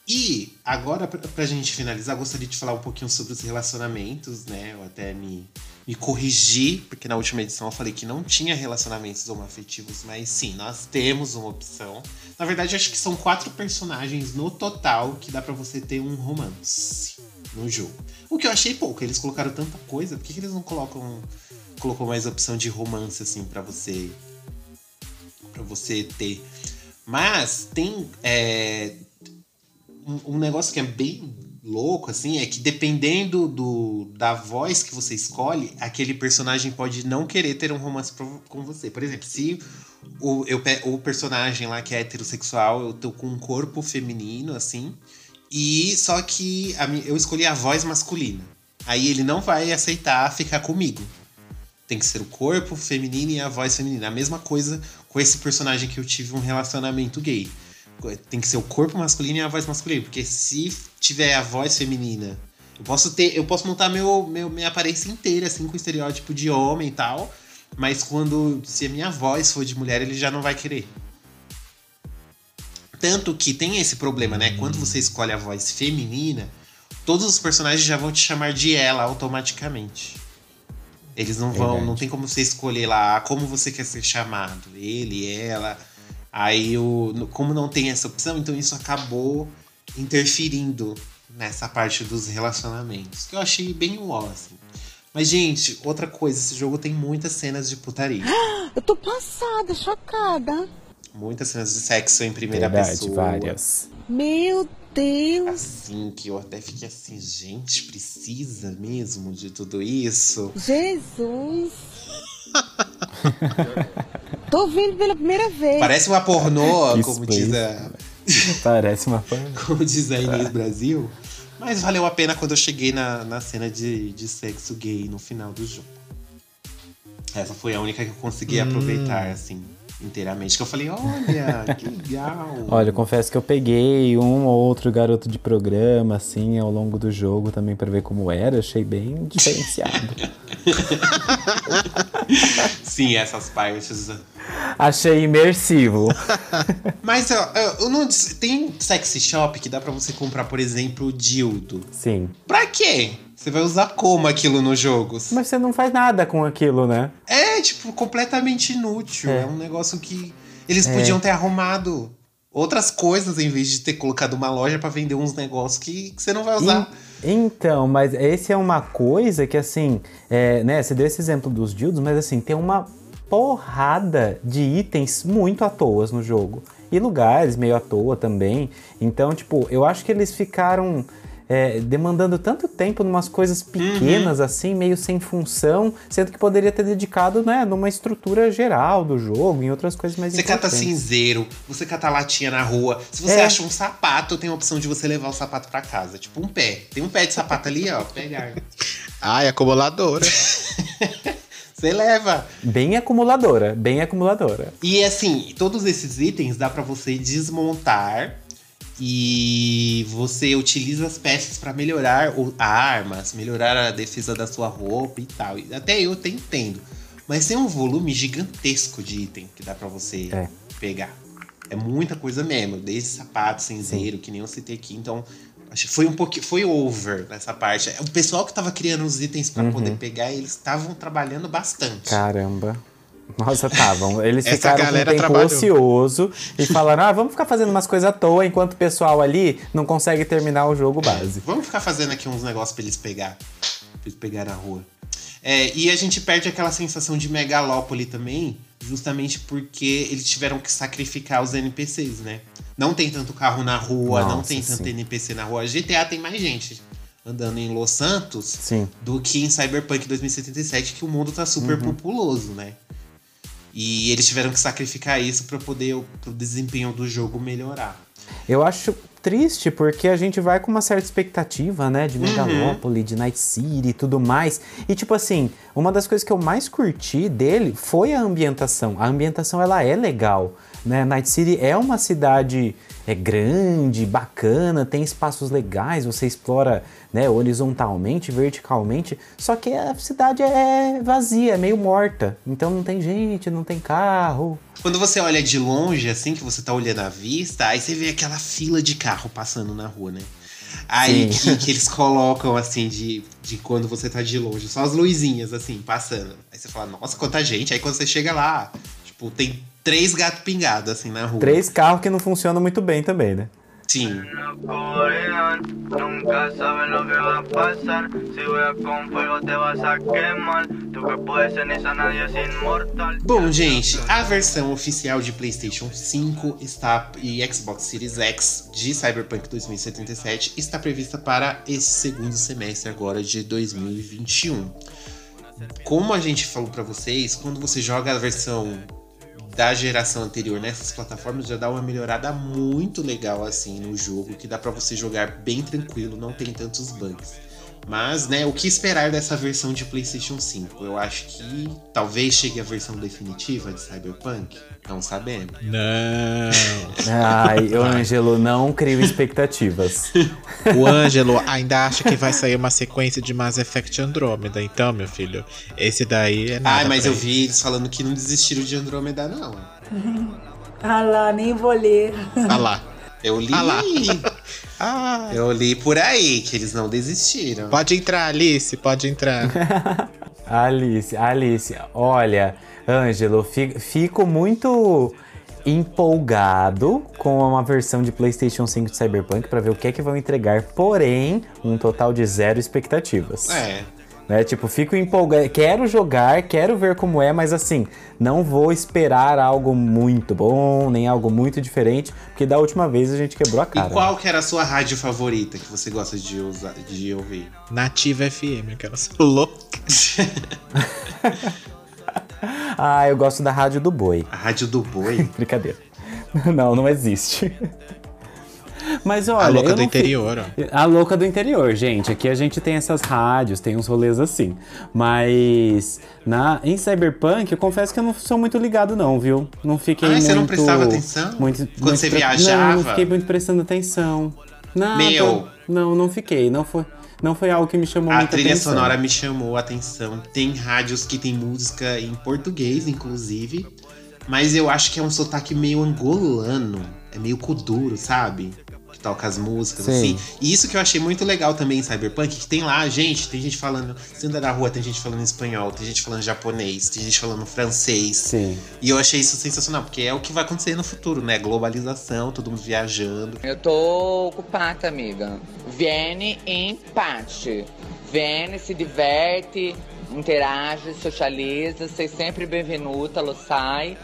E agora, pra, pra gente finalizar, gostaria de falar um pouquinho sobre os relacionamentos, né? Eu até me, me corrigi, porque na última edição eu falei que não tinha relacionamentos homoafetivos, mas sim, nós temos uma opção. Na verdade, acho que são quatro personagens no total que dá pra você ter um romance no jogo. O que eu achei pouco, eles colocaram tanta coisa, por que, que eles não colocam colocou mais opção de romance assim pra você para você ter? Mas tem é, um, um negócio que é bem louco, assim, é que dependendo do, da voz que você escolhe, aquele personagem pode não querer ter um romance com você. Por exemplo, se o, eu, o personagem lá que é heterossexual, eu tô com um corpo feminino, assim, e só que a eu escolhi a voz masculina. Aí ele não vai aceitar ficar comigo. Tem que ser o corpo feminino e a voz feminina. A mesma coisa com esse personagem que eu tive um relacionamento gay. Tem que ser o corpo masculino e a voz masculina. Porque se tiver a voz feminina, eu posso ter. Eu posso montar meu, meu, minha aparência inteira, assim, com estereótipo de homem e tal. Mas quando. Se a minha voz for de mulher, ele já não vai querer. Tanto que tem esse problema, né? Quando você escolhe a voz feminina, todos os personagens já vão te chamar de ela automaticamente. Eles não vão, Verdade. não tem como você escolher lá como você quer ser chamado. Ele, ela. Aí, o, como não tem essa opção, então isso acabou interferindo nessa parte dos relacionamentos. Que eu achei bem uó, assim. Mas, gente, outra coisa, esse jogo tem muitas cenas de putaria. Eu tô passada, chocada. Muitas cenas de sexo em primeira Verdade, pessoa. várias. Meu Deus. Assim, que eu até fiquei assim, gente, precisa mesmo de tudo isso? Jesus. tô vendo pela primeira vez. Parece uma pornô, como diz a, Parece uma fã. como diz a Inês Brasil. Mas valeu a pena quando eu cheguei na, na cena de, de sexo gay no final do jogo. Essa foi a única que eu consegui Hum. aproveitar, assim, inteiramente. Que eu falei, olha, que legal. Olha, eu confesso que eu peguei um ou outro garoto de programa, assim, ao longo do jogo também pra ver como era. Achei bem diferenciado. Sim, essas partes. Achei imersivo. Mas ó, eu, eu não, tem sexy shop que dá pra você comprar, por exemplo, dildo. Sim. Pra quê? Você vai usar como aquilo no jogo? Mas você não faz nada com aquilo, né? É, tipo, completamente inútil. É, um negócio que eles É. podiam ter arrumado outras coisas em vez de ter colocado uma loja pra vender uns negócios que, que você não vai usar. En- Então, mas esse é uma coisa que, assim, é, né? Você deu esse exemplo dos dildos, mas assim, tem uma porrada de itens muito à toa no jogo. e lugares meio à toa também. Então, tipo, eu acho que eles ficaram é, demandando tanto tempo numas coisas pequenas assim, meio sem função, sendo que poderia ter dedicado, né, numa estrutura geral do jogo, em outras coisas mais Você cata importantes. cinzeiro, você cata latinha na rua. Se você É. acha um sapato, tem a opção de você levar o sapato pra casa. Tipo um pé. Tem um pé de sapato ali, ó. Pegar. Ai, acumuladora. Você leva. Bem acumuladora, bem acumuladora. E assim, todos esses itens dá pra você desmontar e você utiliza as peças pra melhorar o- armas, melhorar a defesa da sua roupa e tal. Até eu até entendo. Mas tem um volume gigantesco de item que dá pra você É. pegar. É muita coisa mesmo, desde sapato, cinzeiro, que nem eu citei aqui. Então, acho que foi um pouquinho, foi over nessa parte. O pessoal que tava criando os itens pra Uhum. poder pegar, eles estavam trabalhando bastante. Caramba. Nossa, estavam. Eles Essa ficaram com um tempo trabalhou. ocioso e falaram: ah, vamos ficar fazendo umas coisas à toa enquanto o pessoal ali não consegue terminar o jogo base. Vamos ficar fazendo aqui uns negócios pra eles pegar. Pra eles pegar na rua. É, e a gente perde aquela sensação de megalópole também, justamente porque eles tiveram que sacrificar os NPCs, né? Não tem tanto carro na rua, não Nossa, tem tanto sim. NPC na rua. GTA tem mais gente andando em Los Santos Sim. do que em Cyberpunk 2077, que o mundo tá super Uhum. populoso, né? E eles tiveram que sacrificar isso pra poder o desempenho do jogo melhorar. Eu acho triste porque a gente vai com uma certa expectativa, né, de Megalópole, de Night City e tudo mais. E tipo assim, uma das coisas que eu mais curti dele foi a ambientação. A ambientação ela é legal, né? Night City é uma cidade é grande, bacana, tem espaços legais, você explora, né, horizontalmente, verticalmente. Só que a cidade é vazia, é meio morta. Então não tem gente, não tem carro. Quando você olha de longe, assim, que você tá olhando à vista, aí você vê aquela fila de carro passando na rua, né? Aí que, que eles colocam, assim, de, de quando você tá de longe, só as luzinhas, assim, passando. Aí você fala, nossa, quanta gente. Aí quando você chega lá, tipo, tem três gatos pingados, assim, na rua. Três carros que não funcionam muito bem também, né? Sim. Nunca sabes lo que va a pasar. Si juegas con fuego te vas a quemar. Tú que puedes ceniza, nadie es inmortal. Bom, gente, a versão oficial de PlayStation 5 está e Xbox Series X de Cyberpunk 2077 está prevista para esse segundo semestre agora de 2021. Como a gente falou pra vocês, quando você joga a versão da geração anterior nessas plataformas já dá uma melhorada muito legal assim no jogo, que dá pra você jogar bem tranquilo, não tem tantos bugs. Mas, né, o que esperar dessa versão de PlayStation 5? Eu acho que talvez chegue a versão definitiva de Cyberpunk. Não sabemos. Não. Ai, o Ângelo, não crio expectativas. O Ângelo ainda acha que vai sair uma sequência de Mass Effect Andromeda. Então, meu filho, esse daí é nada. Ai, mas pra eu ele. vi eles falando que não desistiram de Andromeda, não. Ah lá, nem vou ler. Ah lá. Eu li. Ah. Ah. Eu li por aí que eles não desistiram. Pode entrar, Alice, pode entrar. Alice, Alice, olha, Ângelo, fi- fico muito empolgado com uma versão de PlayStation 5 de Cyberpunk pra ver o que é que vão entregar, porém, um total de zero expectativas. É. Né? Tipo, fico empolgado, quero jogar, quero ver como é, mas assim, não vou esperar algo muito bom, nem algo muito diferente, porque da última vez a gente quebrou a cara. E qual que era a sua rádio favorita que você gosta de, usar, de ouvir? Nativa FM, aquela louca. Ah, eu gosto da rádio do boi. A rádio do boi? Brincadeira. Não, não existe. Mas olha. A louca do fi- interior, ó. A louca do interior, gente. Aqui a gente tem essas rádios, tem uns rolês assim. Mas na, em Cyberpunk, eu confesso que eu não sou muito ligado, não, viu? Não fiquei Ah, muito. você não prestava atenção? Muito, Quando muito você pre- viajava? Não, não fiquei muito prestando atenção. Nada. Meu. Não, não fiquei. Não foi, não foi algo que me chamou A trilha atenção. sonora me chamou a atenção. Tem rádios que tem música em português, inclusive. Mas eu acho que é um sotaque meio angolano. É meio kuduro, sabe? Que toca as músicas, Sim. assim. E isso que eu achei muito legal também em Cyberpunk, que tem lá, gente, tem gente falando. Você anda na rua, tem gente falando espanhol, tem gente falando japonês, tem gente falando francês. Sim. E eu achei isso sensacional, porque é o que vai acontecer no futuro, né? Globalização, todo mundo viajando. Eu tô ocupada, amiga. Viene em parte. Viene, se diverte, interage, socializa. Sei sempre benvenuta, lo sai.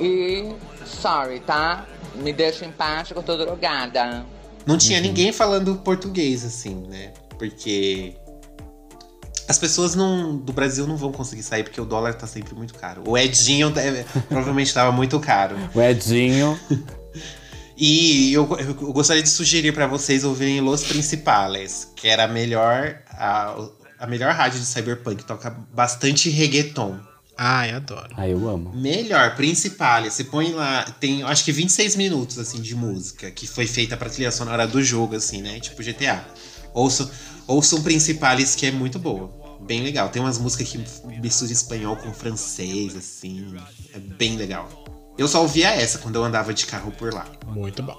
E sorry, tá? Me deixa em paz que eu tô drogada. Não tinha Uhum. ninguém falando português, assim, né? Porque as pessoas não, do Brasil não vão conseguir sair porque o dólar tá sempre muito caro. O Edinho deve- provavelmente tava muito caro. O Edinho. E eu, eu gostaria de sugerir pra vocês ouvirem Los Principales, que era a melhor, a, a melhor rádio de cyberpunk. Toca bastante reggaeton. Ai, adoro. Ah, eu amo. Melhor, Principales. Você põe lá, tem acho que 26 minutos assim de música que foi feita pra trilha sonora do jogo, assim, né? Tipo GTA. Ouçam, ouçam Principales, que é muito boa. Bem legal. Tem umas músicas que misturam espanhol com francês, assim. É bem legal. Eu só ouvia essa quando eu andava de carro por lá. Muito bom.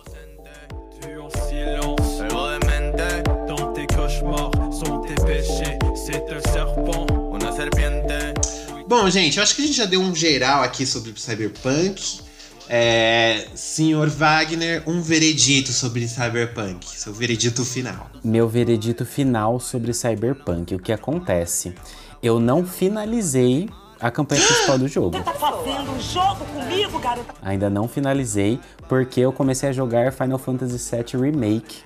Bom, gente, eu acho que a gente já deu um geral aqui sobre o Cyberpunk. É, Senhor Wagner, um veredito sobre Cyberpunk, seu veredito final. Meu veredito final sobre Cyberpunk. O que acontece? Eu não finalizei a campanha principal do jogo. Tá fazendo um jogo comigo, garota? Ainda não finalizei, porque eu comecei a jogar Final Fantasy VII Remake,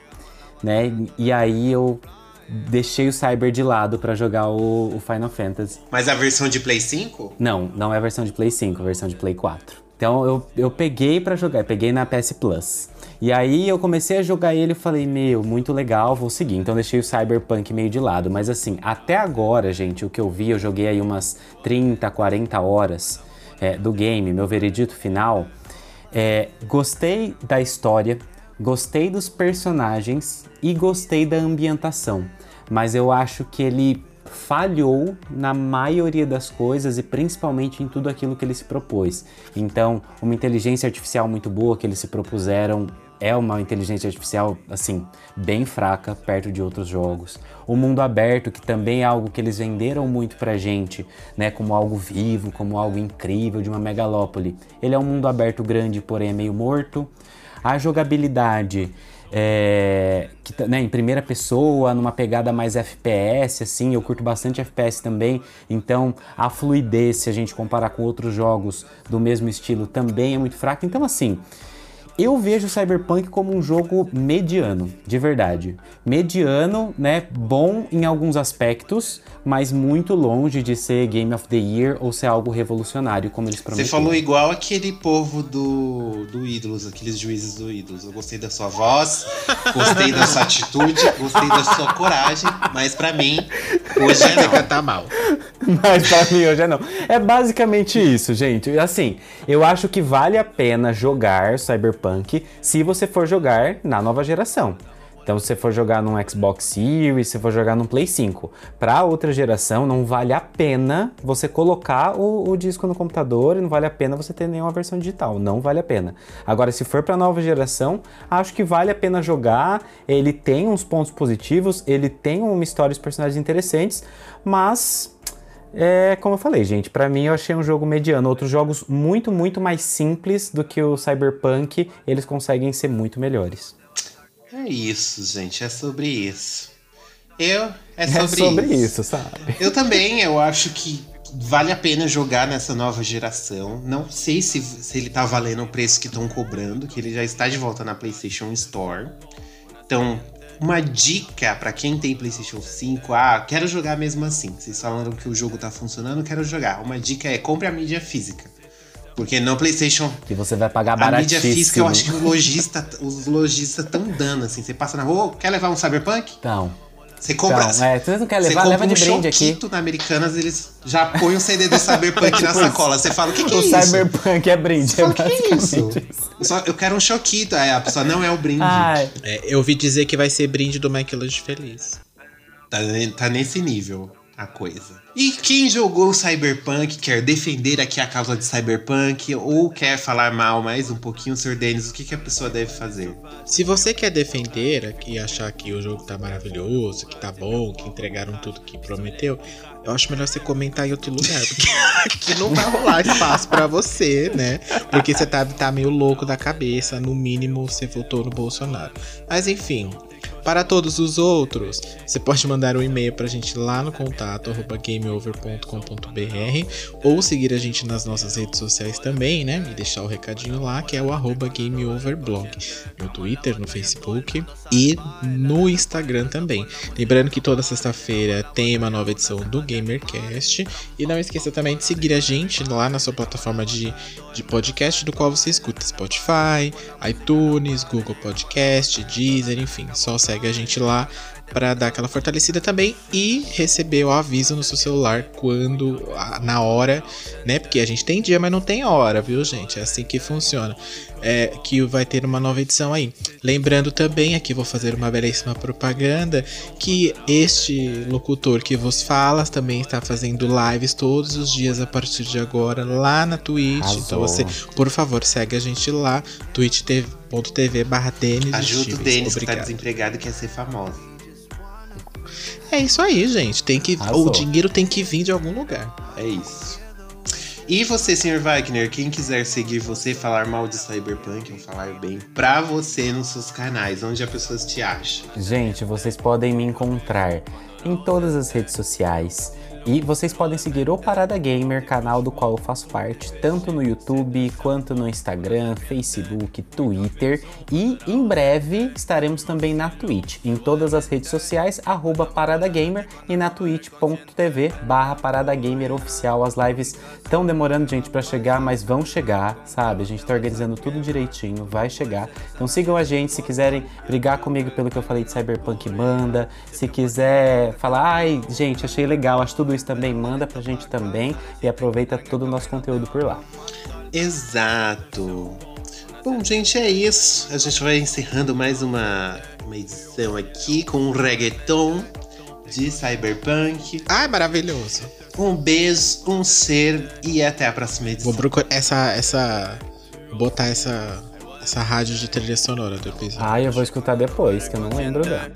né? E aí eu deixei o Cyber de lado pra jogar o, o Final Fantasy. Mas a versão de Play 5? Não, não é a versão de Play 5, é a versão de Play 4. Então eu, eu peguei pra jogar, peguei na PS Plus. E aí eu comecei a jogar ele e falei, meu, muito legal, vou seguir. Então eu deixei o Cyberpunk meio de lado. Mas assim, até agora, gente, o que eu vi, eu joguei aí umas 30, 40 horas é, do game, meu veredito final. É, gostei da história, gostei dos personagens e gostei da ambientação. Mas eu acho que ele falhou na maioria das coisas e principalmente em tudo aquilo que ele se propôs. Então, uma inteligência artificial muito boa que eles se propuseram é uma inteligência artificial assim bem fraca perto de outros jogos. O mundo aberto, que também é algo que eles venderam muito pra gente, né, como algo vivo, como algo incrível de uma megalópole. Ele é um mundo aberto grande, porém é meio morto. A jogabilidade é, que, tá, né, em primeira pessoa, numa pegada mais FPS, assim, eu curto bastante FPS também, então a fluidez, se a gente comparar com outros jogos do mesmo estilo, também é muito fraca. Então, assim, eu vejo Cyberpunk como um jogo mediano, de verdade. Mediano, né? Bom em alguns aspectos, mas muito longe de ser Game of the Year ou ser algo revolucionário, como eles Você prometeram. falou igual aquele povo do, do Ídolos, aqueles juízes do Ídolos. Eu gostei da sua voz, gostei da sua atitude, gostei da sua coragem, mas pra mim, hoje é não. tá mal. Mas pra mim hoje é não. É basicamente isso, gente. Assim, eu acho que vale a pena jogar Cyberpunk se você for jogar na nova geração. Então, se você for jogar num Xbox Series, se for jogar num Play 5, para outra geração, não vale a pena você colocar o, o disco no computador e não vale a pena você ter nenhuma versão digital. Não vale a pena. Agora, se for para nova geração, acho que vale a pena jogar. Ele tem uns pontos positivos, ele tem uma história e personagens interessantes, mas é, como eu falei, gente, pra mim eu achei um jogo mediano. Outros jogos muito, muito mais simples do que o Cyberpunk, eles conseguem ser muito melhores. É isso, gente, é sobre isso. Eu, é É sobre, sobre isso. isso, sabe? Eu também, eu acho que vale a pena jogar nessa nova geração. Não sei se, se ele tá valendo o preço que estão cobrando, que ele já está de volta na PlayStation Store. Então, uma dica pra quem tem PlayStation 5, ah, quero jogar mesmo assim. Vocês falaram que o jogo tá funcionando, quero jogar. Uma dica é compre a mídia física. Porque no PlayStation Que você vai pagar a mídia baratíssimo. física, eu acho que o lojista, os lojistas estão dando, assim. Você passa na rua, "Ô, quer levar um Cyberpunk? Então. Você compra. Então, é, você não quer você levar, compra leva de um brinde aqui. choquito na Americanas, eles já põem o CD do Cyberpunk na Tipo sacola. isso. Você fala, o que, que é o isso? Cyberpunk é brinde. Você fala, é o que, é isso? basicamente Eu, só- eu quero um choquito. Aí a pessoa não é o brinde. É, eu ouvi dizer que vai ser brinde do McLanche Feliz. Tá, tá nesse nível a coisa. E quem jogou Cyberpunk, quer defender aqui a causa de Cyberpunk ou quer falar mal mais um pouquinho, Sr. Denis, o que, que a pessoa deve fazer? Se você quer defender e achar que o jogo tá maravilhoso, que tá bom, que entregaram tudo que prometeu, eu acho melhor você comentar em outro lugar, porque aqui não vai rolar espaço pra você, né? Porque você tá, tá meio louco da cabeça, no mínimo você votou no Bolsonaro. Mas enfim, Para todos os outros, você pode mandar um e-mail pra gente lá no contato gameover.com.br ou seguir a gente nas nossas redes sociais também, né? E deixar o recadinho lá, que é o arroba gameoverblog. No Twitter, no Facebook e no Instagram também. Lembrando que toda sexta-feira tem uma nova edição do GamerCast. E não esqueça também de seguir a gente lá na sua plataforma de, de podcast, do qual você escuta Spotify, iTunes, Google Podcast, Deezer, enfim. Só segue a gente lá para dar aquela fortalecida também e receber o aviso no seu celular quando na hora, né? Porque a gente tem dia, mas não tem hora, viu, gente? É assim que funciona. É, que vai ter uma nova edição aí. Lembrando também, aqui vou fazer uma belíssima propaganda, que este locutor que vos fala também está fazendo lives todos os dias a partir de agora lá na Twitch. Arrasou. Então você, por favor, segue a gente lá, twitch.tv barra Denis Ajuda o. Denis que tá desempregado e quer ser famoso. É isso aí, gente. Tem que, Arrasou. o dinheiro tem que vir de algum lugar. É isso. E você, Sr. Wagner, quem quiser seguir você, falar mal de Cyberpunk ou falar bem pra você nos seus canais, onde as pessoas te acham? Gente, vocês podem me encontrar em todas as redes sociais. E vocês podem seguir o Parada Gamer, canal do qual eu faço parte, tanto no YouTube quanto no Instagram, Facebook, Twitter. E em breve estaremos também na Twitch, em todas as redes sociais, arroba Parada Gamer e na twitch.tv barra Parada Gamer oficial. As lives estão demorando, gente, para chegar, mas vão chegar, sabe? A gente tá organizando tudo direitinho, vai chegar. Então sigam a gente, se quiserem brigar comigo pelo que eu falei de Cyberpunk, manda. Se quiser falar, ai, gente, achei legal, acho tudo também, manda pra gente também. E aproveita todo o nosso conteúdo por lá. Exato. Bom, gente, é isso. A gente vai encerrando mais uma, uma edição aqui com um reggaeton de Cyberpunk. Ai, maravilhoso. Um beijo, um ser e até a próxima edição. Vou procurar essa. essa. vou botar essa. essa rádio de trilha sonora do episódio. Ah, eu vou escutar depois, que eu não lembro dela.